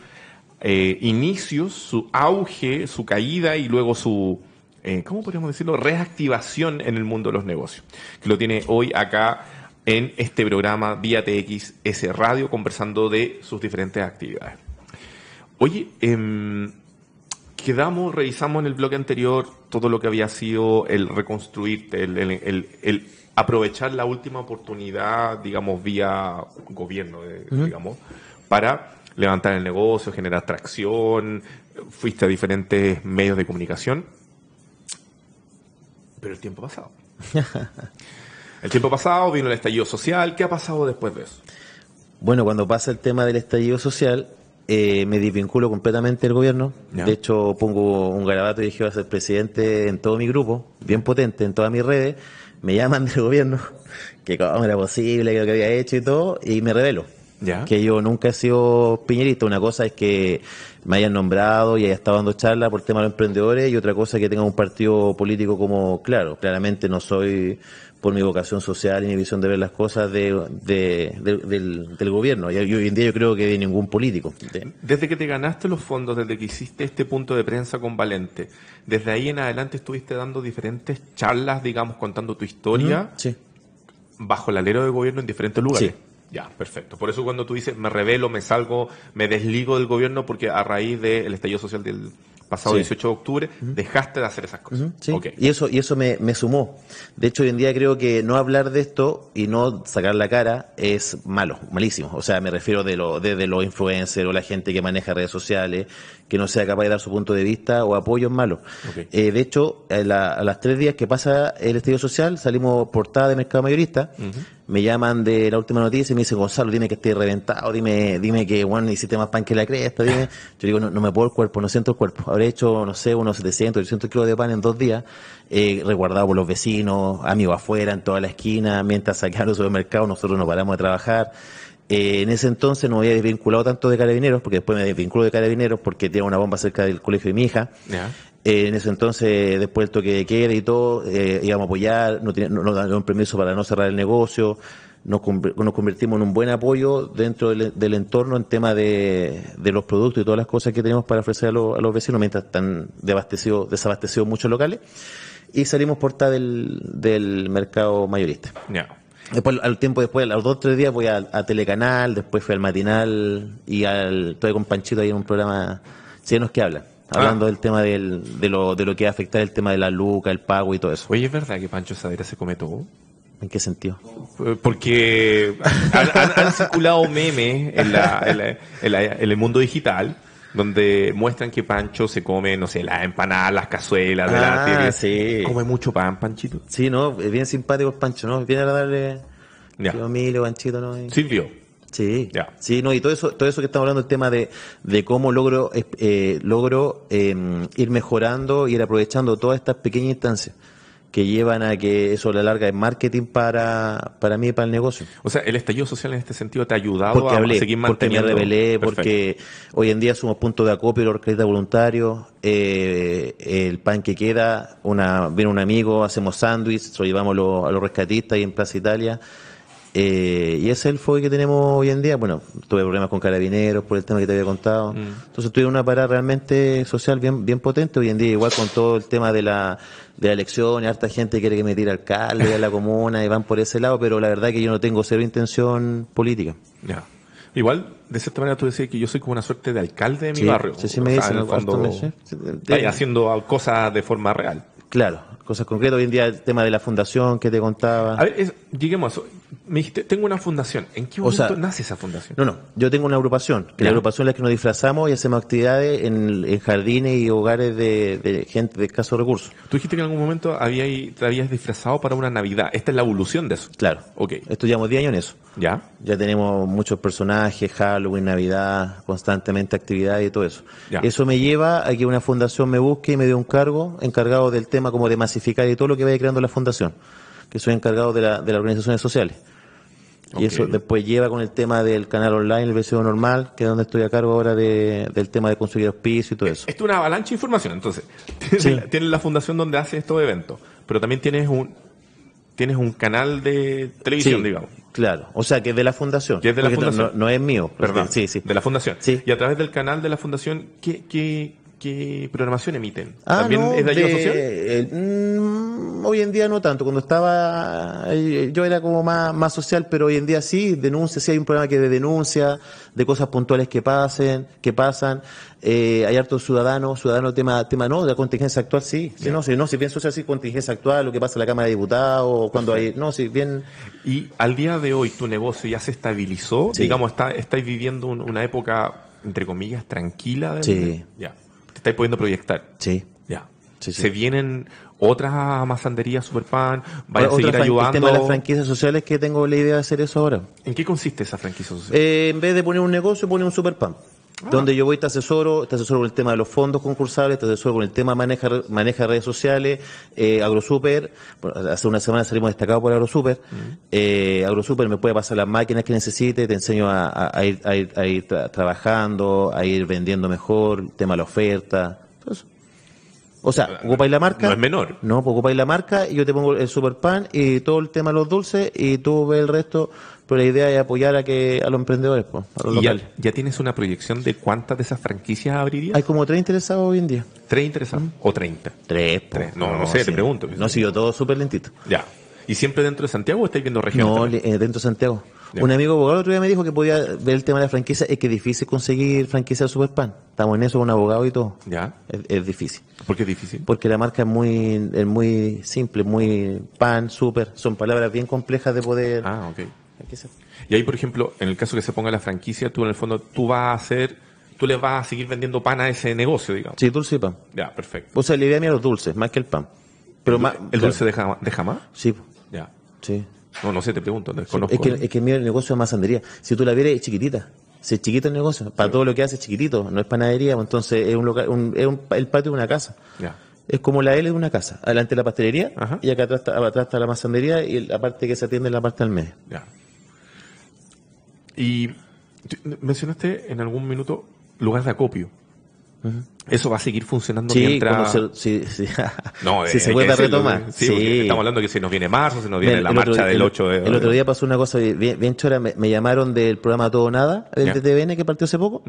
eh, inicios, su auge, su caída y luego su, eh, ¿cómo podríamos decirlo? Reactivación en el mundo de los negocios. Que lo tiene hoy acá en este programa vía TXS Radio, conversando de sus diferentes actividades. Oye, em, quedamos, revisamos en el bloque anterior todo lo que había sido el reconstruirte, el, el- el- el aprovechar la última oportunidad, digamos, vía gobierno, eh, digamos, para levantar el negocio, generar tracción, fuiste a diferentes medios de comunicación, pero el tiempo ha pasado. el tiempo ha pasado, vino el estallido social, ¿qué ha pasado después de eso? Bueno, cuando pasa el tema del estallido social, eh, me desvinculo completamente del gobierno. De hecho, pongo un garabato y dije a ser presidente en todo mi grupo, bien potente, en todas mis redes. Me llaman del gobierno, que cómo era posible, que lo que había hecho y todo, y me revelo. Ya. Que yo nunca he sido piñerista. Una cosa es que me hayan nombrado y haya estado dando charlas por tema de los emprendedores, y otra cosa es que tenga un partido político como, claro, claramente no soy por mi vocación social y mi visión de ver las cosas de, de- de- del, del gobierno. Y hoy en día yo creo que de ningún político. De- Desde que te ganaste los fondos, desde que hiciste este punto de prensa con Valente, desde ahí en adelante estuviste dando diferentes charlas, digamos, contando tu historia Sí. bajo el alero del gobierno en diferentes lugares. Sí. Ya, perfecto. Por eso cuando tú dices me revelo, me salgo, me desligo del gobierno, porque a raíz del estallido social del pasado Sí. 18 de octubre, dejaste de hacer esas cosas. Sí. Y eso, y eso me, me sumó. De hecho, hoy en día creo que no hablar de esto y no sacar la cara es malo, malísimo. O sea, me refiero de lo, desde los influencers o la gente que maneja redes sociales, que no sea capaz de dar su punto de vista o apoyo es malo. Eh, de hecho, a, la- a las tres días que pasa el estallido social, salimos portada de Mercado Mayorista, me llaman de la última noticia y me dicen, Gonzalo, dime que estoy reventado, dime, dime que, bueno, hiciste más pan que la cresta, dime. Yo digo, no, no me puedo el cuerpo, no siento el cuerpo. Habré hecho, no sé, unos 700, 800 kilos de pan en dos días, eh, resguardado por los vecinos, amigos afuera, en toda la esquina, mientras saqueaban los supermercados, nosotros no paramos de trabajar. Eh, en ese entonces no me había desvinculado tanto de carabineros, porque después me desvinculo de carabineros porque tiene una bomba cerca del colegio de mi hija. Eh, en ese entonces, después del toque de queda y todo, eh, íbamos a apoyar, no, tenía- no- nos dieron permiso para no cerrar el negocio, nos, conver- nos convertimos en un buen apoyo dentro del, del entorno en tema de, de los productos y todas las cosas que tenemos para ofrecer a, los- a los vecinos mientras están desabastecidos, muchos locales. Y salimos portada del, del mercado mayorista. Ya. Después, al tiempo después, a los dos o tres días voy a, a Telecanal, después fui al matinal y al, estoy con Panchito ahí en un programa chilenos que hablan, hablando Ah. del tema del, de, lo, de lo que va a afectar el tema de la luca, el pago y todo eso. Oye, ¿es verdad que Pancho Sadera se come todo? ¿En qué sentido? Eh, Porque han, han- han circulado memes en, la- en la- en la- en el mundo digital donde muestran que Pancho se come, no sé, las empanadas, las cazuelas de la Ah, sí. Come mucho pan, Panchito. Sí, no, es bien simpático el Pancho, ¿no? Bien agradable. Ya. Tío Emilio, Panchito, ¿no? Y- Silvio. Sí, Ya. sí, no, y todo eso, todo eso que estamos hablando, el tema de, de cómo logro, eh, logro eh, ir mejorando y ir aprovechando todas estas pequeñas instancias que llevan a que eso a la larga es marketing para, para mí y para el negocio. O sea, el estallido social en este sentido te ha ayudado Porque a hablé, seguir porque me manteniendo. rebelé, Perfecto. porque hoy en día somos punto de acopio los rescatistas voluntarios, eh, el pan que queda, una, viene un amigo, hacemos sándwich, lo llevamos a los rescatistas y en Plaza Italia. Eh, y ese es el foco que tenemos hoy en día. Bueno, tuve problemas con carabineros por el tema que te había contado. Entonces tuve una parada realmente social bien, bien potente. Hoy en día, igual con todo el tema de la, de la elección, y harta gente quiere que me tire alcalde de la comuna y van por ese lado, pero la verdad que yo no tengo cero intención política. Ya. Igual, de cierta manera, tú decías que yo soy como una suerte de alcalde de mi Sí, barrio. sí, sí me dicen, sí, de- haciendo cosas de forma real. Claro, cosas concretas. Hoy en día el tema de la fundación que te contaba. A ver, es- lleguemos a eso. Me dijiste, tengo una fundación. ¿En qué O momento sea, nace esa fundación? No, no, yo tengo una agrupación, que la agrupación es la que nos disfrazamos y hacemos actividades en, en jardines y hogares de, de gente de escasos recursos. Tú dijiste que en algún momento había, te habías disfrazado para una Navidad. Esta es la evolución de eso. Claro. Ok. Esto llevamos 10 años en eso. ¿Ya? Ya tenemos muchos personajes, Halloween, Navidad, constantemente actividades y todo eso. Ya. Eso me lleva a que una fundación me busque y me dé un cargo encargado del tema como de masificar y todo lo que vaya creando la fundación, que soy encargado de, la, de las organizaciones sociales. Y eso después lleva con el tema del canal online, el vecino normal, que es donde estoy a cargo ahora de, del tema de conseguir auspicio y todo eso. Esto es una avalancha de información. Entonces, tienes, Sí. la, tienes la fundación donde hace estos eventos, pero también tienes un tienes un canal de televisión, Sí, digamos. Claro, o sea que es de la fundación. Que es de la fundación. No, no es mío. ¿Verdad? Sí, sí. De la fundación. Sí. Y a través del canal de la fundación, ¿qué, qué, qué programación emiten? Ah, ¿También no, es de ayuda de- social? eh, mm, hoy en día no tanto. Cuando estaba, eh, yo era como más, más social, pero hoy en día sí, denuncia, sí hay un programa que de denuncia, de cosas puntuales que pasen, que pasan. Eh, hay hartos ciudadanos, ciudadanos tema, tema no, de la contingencia actual sí. Sí, no, sí, no, si bien social sí, contingencia actual, lo que pasa en la Cámara de Diputados, cuando hay, no, sí, bien, Y al día de hoy, ¿tu negocio ya se estabilizó? Sí. Digamos, está, estáis viviendo un- una época, entre comillas, tranquila. de- Sí. Ya. Estáis pudiendo proyectar. sí. Ya. Sí, sí. Se vienen otras masanderías Superpan, vayan a seguir ayudando. El tema de las franquicias sociales que tengo la idea de hacer eso ahora. ¿En qué consiste esa franquicia social? Eh, en vez de poner un negocio, pone un superpan. Donde yo voy, te asesoro, te asesoro con el tema de los fondos concursables, te asesoro con el tema maneja, maneja redes sociales, eh, AgroSuper, hace una semana salimos destacados por AgroSuper, eh, AgroSuper me puede pasar las máquinas que necesite, te enseño a, a- a ir, a ir- a ir tra- trabajando, a ir vendiendo mejor, el tema de la oferta, todo eso. O sea, ocupáis la marca. No es menor. No, pues ocupáis la marca y yo te pongo el super pan y todo el tema de los dulces y tú ves el resto. Pero la idea es apoyar a que a los emprendedores, pues, a los ¿Y ya, locales. ya tienes una proyección de cuántas de esas franquicias abrirías? Hay como tres interesados hoy en día. ¿Tres interesados? ¿O treinta? Tres, po. Tres. No, no sé, te pregunto. No, si yo todo súper lentito. Ya. ¿Y siempre dentro de Santiago o estáis viendo regiones? No, eh, dentro de Santiago. Ya. Un amigo abogado el otro día me dijo que podía ver el tema de la franquicia. Es que es difícil conseguir franquicia de Superpan. Estamos en eso con un abogado y todo. ¿Ya? Es, es difícil. ¿Por qué es difícil? Porque la marca es muy, es muy simple, muy pan, super. Son palabras bien complejas de poder. Ah, ok. Franquicia. Y ahí, por ejemplo, en el caso que se ponga la franquicia, tú en el fondo, tú vas a hacer, tú le vas a seguir vendiendo pan a ese negocio, digamos. Sí, dulce y pan. Ya, perfecto. O sea, la idea mía es los dulces, más que el pan. Pero más, ¿El dulce de, jama- de jamás? Sí, Ya. sí. No, no sé, te pregunto, desconozco. Es que, es que el negocio es masandería. Si tú la vieras, es chiquitita. Si es chiquito el negocio, para todo lo que hace es chiquitito, no es panadería, pues entonces es un local, un- es un- el patio de una casa. Ya. Es como la L de una casa. Adelante la pastelería Ajá. y acá atrás, está- atrás está la masandería y la parte que se atiende es la parte del medio. Ya. Y mencionaste en algún minuto lugar de acopio. Eso va a seguir funcionando Sí, mientras... se, sí, sí. No, si eh, se vuelve a retomar. Sí, estamos hablando que se nos viene marzo, se nos viene la el marcha día- del el- 8 de... El otro día pasó una cosa bien, bien chora. Me, me llamaron del programa Todo Nada, del Ya. TTVN que partió hace poco.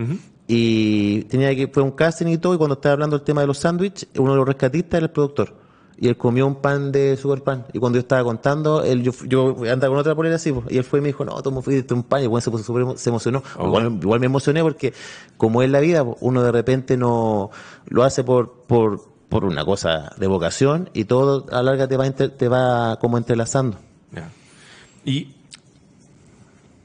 Y tenía que, fue un casting y todo. Y cuando estaba hablando del tema de los sándwiches, uno de los rescatistas era el productor. Y él comió un pan de super pan. Y cuando yo estaba contando, él, yo, yo andaba con otra polera así, pues, y él fue y me dijo, no, tú me fuiste un pan. Y bueno, se, puso súper emo- se emocionó. Oh. Igual, igual me emocioné porque, como es la vida, pues, uno de repente no lo hace por, por, por una cosa de vocación y todo a la larga te va, inter- te va como entrelazando. Y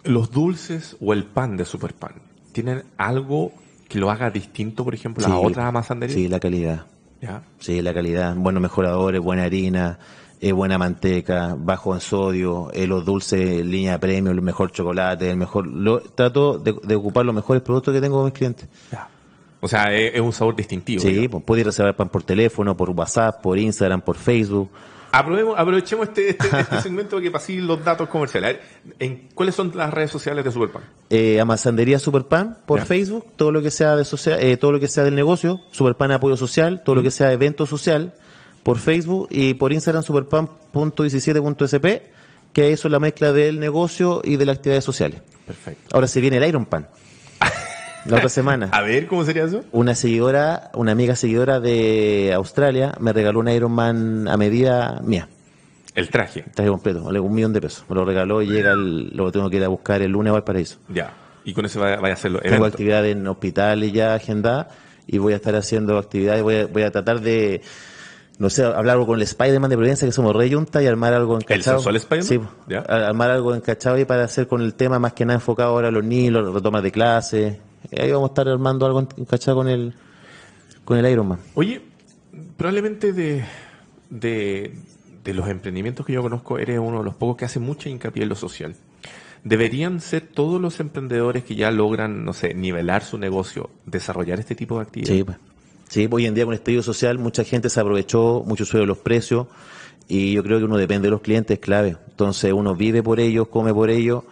los dulces o el pan de Superpan, ¿tienen algo que lo haga distinto, por ejemplo, a Sí, otras masanderías? Sí, la calidad. Ya. Sí, la calidad. Buenos mejoradores, buena harina, eh, buena manteca, bajo en sodio, eh, los dulces, línea premium, el mejor chocolate, el mejor. Lo, trato de, de ocupar los mejores productos que tengo con mis clientes. Ya. O sea, es, es un sabor distintivo. Sí, pues puedes reservar pan por teléfono, por WhatsApp, por Instagram, por Facebook. Aprobemos- aprovechemos este, este, este segmento que pasé los datos comerciales. A ver, ¿en, ¿Cuáles son las redes sociales de Superpan? Eh, Amasandería Superpan por. Facebook, todo lo que sea de social, eh, todo lo que sea del negocio, Superpan apoyo social, todo lo que sea evento social por Facebook y por Instagram superpan.17.sp, que eso es la mezcla del negocio y de las actividades sociales. Perfecto. Ahora se viene el Iron Pan. La otra semana. A ver, ¿cómo sería eso? Una seguidora, una amiga seguidora de Australia me regaló un Iron Man a medida mía. El traje. Traje completo, vale un millón de pesos. Me lo regaló y llega el, lo tengo que ir a buscar el lunes a Valparaíso. Ya. Y con eso vaya, a hacerlo. Tengo actividades en hospitales ya agendadas y voy a estar haciendo actividades, voy a, voy a tratar de no sé, hablar algo con el Spider-Man de Providencia, que somos re junta, y armar algo encachado. ¿El sensual Spider-Man? Sí, armar algo encachado y para hacer con el tema más que nada enfocado ahora a los niños, los retomas de clase. Ahí vamos a estar armando algo encachado con el, con el Iron Man. Oye, probablemente de, de, de los emprendimientos que yo conozco, eres uno de los pocos que hace mucha hincapié en lo social. ¿Deberían ser todos los emprendedores que ya logran, no sé, nivelar su negocio, desarrollar este tipo de actividades? Sí, pues. Sí, hoy en día con el estallido social mucha gente se aprovechó, mucho subió los precios y yo creo que uno depende de los clientes, clave. Entonces uno vive por ellos, come por ellos.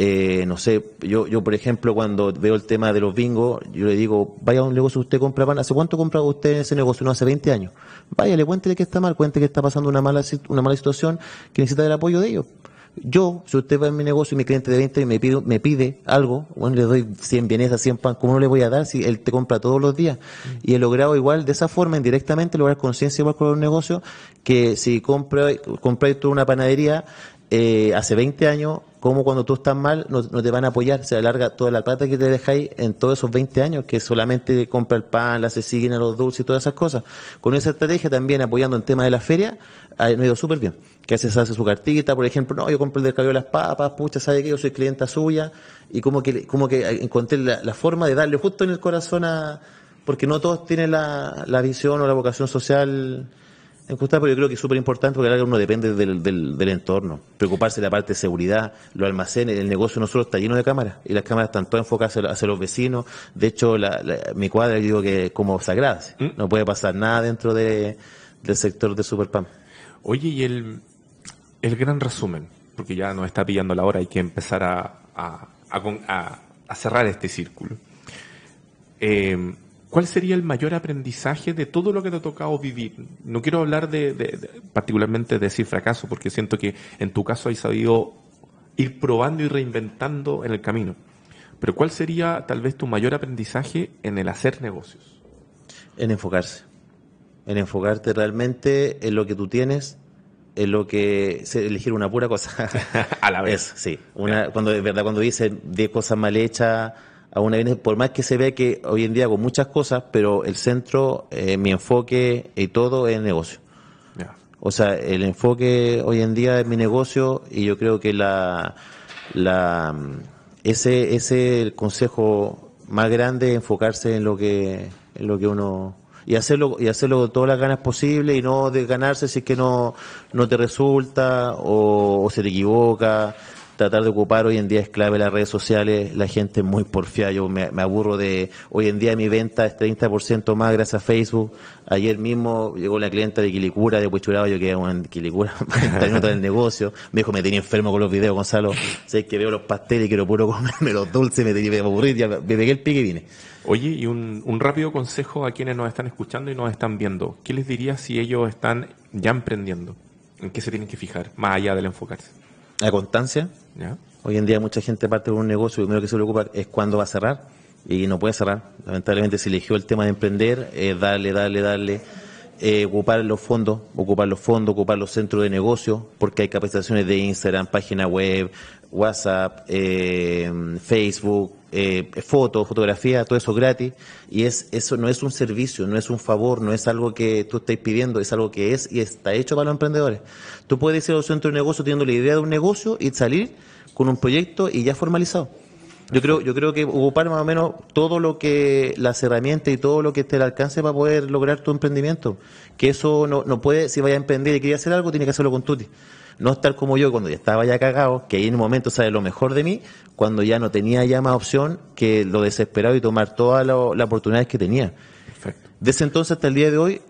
Eh, no sé, yo, yo por ejemplo cuando veo el tema de los bingos, yo le digo, vaya a un negocio, usted compra pan, ¿hace cuánto compra usted ese negocio? No, hace 20 años. Vaya, le cuéntele que está mal, cuente que está pasando una mala, una mala situación, que necesita el apoyo de ellos. Yo, si usted va en mi negocio y mi cliente de 20 me pide, me pide algo, bueno, le doy 100 bienesas, 100 pan, ¿cómo no le voy a dar si él te compra todos los días? Y he logrado igual, de esa forma, indirectamente, lograr conciencia igual con los negocios, que si compra, compras tú una panadería, eh, hace 20 años, como cuando tú estás mal, no, te van a apoyar, se alarga toda la plata que te dejáis en todos esos 20 años, que solamente compra el pan, la se siguen a los dulces y todas esas cosas. Con esa estrategia también apoyando en tema de la feria, ha ido súper bien que hace, hace su cartita, por ejemplo, no, yo compro el del de las papas, pucha, sabe que yo soy clienta suya, y como que, como que encontré la, forma de darle justo en el corazón a, porque no todos tienen la, la visión o la vocación social pero yo creo que es súper importante porque uno depende del, del, entorno. Preocuparse de la parte de seguridad, los almacenes, el negocio no solo está lleno de cámaras y las cámaras están todas enfocadas hacia, los vecinos. De hecho, la, mi cuadra digo que es como sagrada. ¿Mm? No puede pasar nada dentro de, del sector de Superpam. Oye, y el, el gran resumen, porque ya nos está pillando la hora, hay que empezar a, cerrar este círculo. Eh, ¿Cuál sería el mayor aprendizaje de todo lo que te ha tocado vivir? No quiero hablar de, particularmente de decir fracaso, porque siento que en tu caso hay sabido ir probando y reinventando en el camino. Pero ¿cuál sería tal vez tu mayor aprendizaje en el hacer negocios? En enfocarse. En enfocarte realmente en lo que tú tienes en lo que se elegir una pura cosa. a la vez. sí. Una, cuando, de verdad, cuando dice de cosas mal hechas, a una por más que se ve que hoy en día hago muchas cosas, pero el centro, eh, mi enfoque y todo es negocio. O sea, el enfoque hoy en día es mi negocio y yo creo que la, la ese, ese el consejo más grande es enfocarse en lo que, en lo que uno y hacerlo y hacerlo con todas las ganas posibles y no de ganarse si es que no, no te resulta o, se te equivoca tratar de ocupar hoy en día es clave las redes sociales, la gente es muy porfiada, yo me, aburro de, hoy en día mi venta es 30% más gracias a Facebook, ayer mismo llegó la clienta de Quilicura, de Puchuraba, yo quedé en Quilicura, en el negocio, me dijo, me tenía enfermo con los videos, Gonzalo, sé que veo los pasteles y quiero puro comerme los dulces, me tenía que aburrir, ya me pegué el pique y vine. Oye, y un, un rápido consejo a quienes nos están escuchando y nos están viendo. ¿Qué les diría si ellos están ya emprendiendo? ¿En qué se tienen que fijar, más allá del enfocarse? La constancia. Hoy en día mucha gente parte de un negocio y lo primero que se preocupa es cuándo va a cerrar y no puede cerrar. Lamentablemente se eligió el tema de emprender, eh, darle, darle, darle, eh, ocupar los fondos, ocupar los fondos, ocupar los centros de negocio, porque hay capacitaciones de Instagram, página web, WhatsApp, eh, Facebook, eh, fotos, fotografía, todo eso gratis. Y es eso no es un servicio, no es un favor, no es algo que tú estés pidiendo, es algo que es y está hecho para los emprendedores. Tú puedes ir a un centro de negocio teniendo la idea de un negocio y salir con un proyecto y ya formalizado. Yo creo, yo creo que ocupar más o menos todo lo que, las herramientas y todo lo que te alcance para poder lograr tu emprendimiento. Que eso no, no puede, si vaya a emprender y quería hacer algo, tiene que hacerlo con Tuti. No estar como yo cuando ya estaba ya cagado, que ahí en un momento sale lo mejor de mí, cuando ya no tenía ya más opción que lo desesperado y tomar todas las oportunidades que tenía. Perfecto. Desde entonces hasta el día de hoy,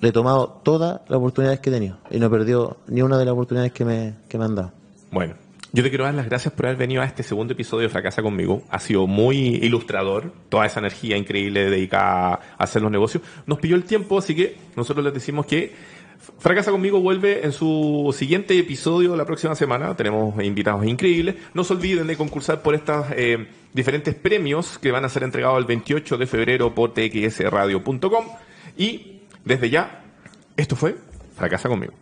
le he tomado todas las oportunidades que he tenido y no he perdido ni una de las oportunidades que me, que me han dado. Bueno, yo te quiero dar las gracias por haber venido a este segundo episodio de Fracasa conmigo. Ha sido muy ilustrador, toda esa energía increíble dedicada a hacer los negocios. Nos pilló el tiempo, así que nosotros les decimos que Fracasa conmigo vuelve en su siguiente episodio la próxima semana. Tenemos invitados increíbles. No se olviden de concursar por estos eh, diferentes premios que van a ser entregados el 28 de febrero por txsradio.com. Y desde ya, esto fue Fracasa conmigo.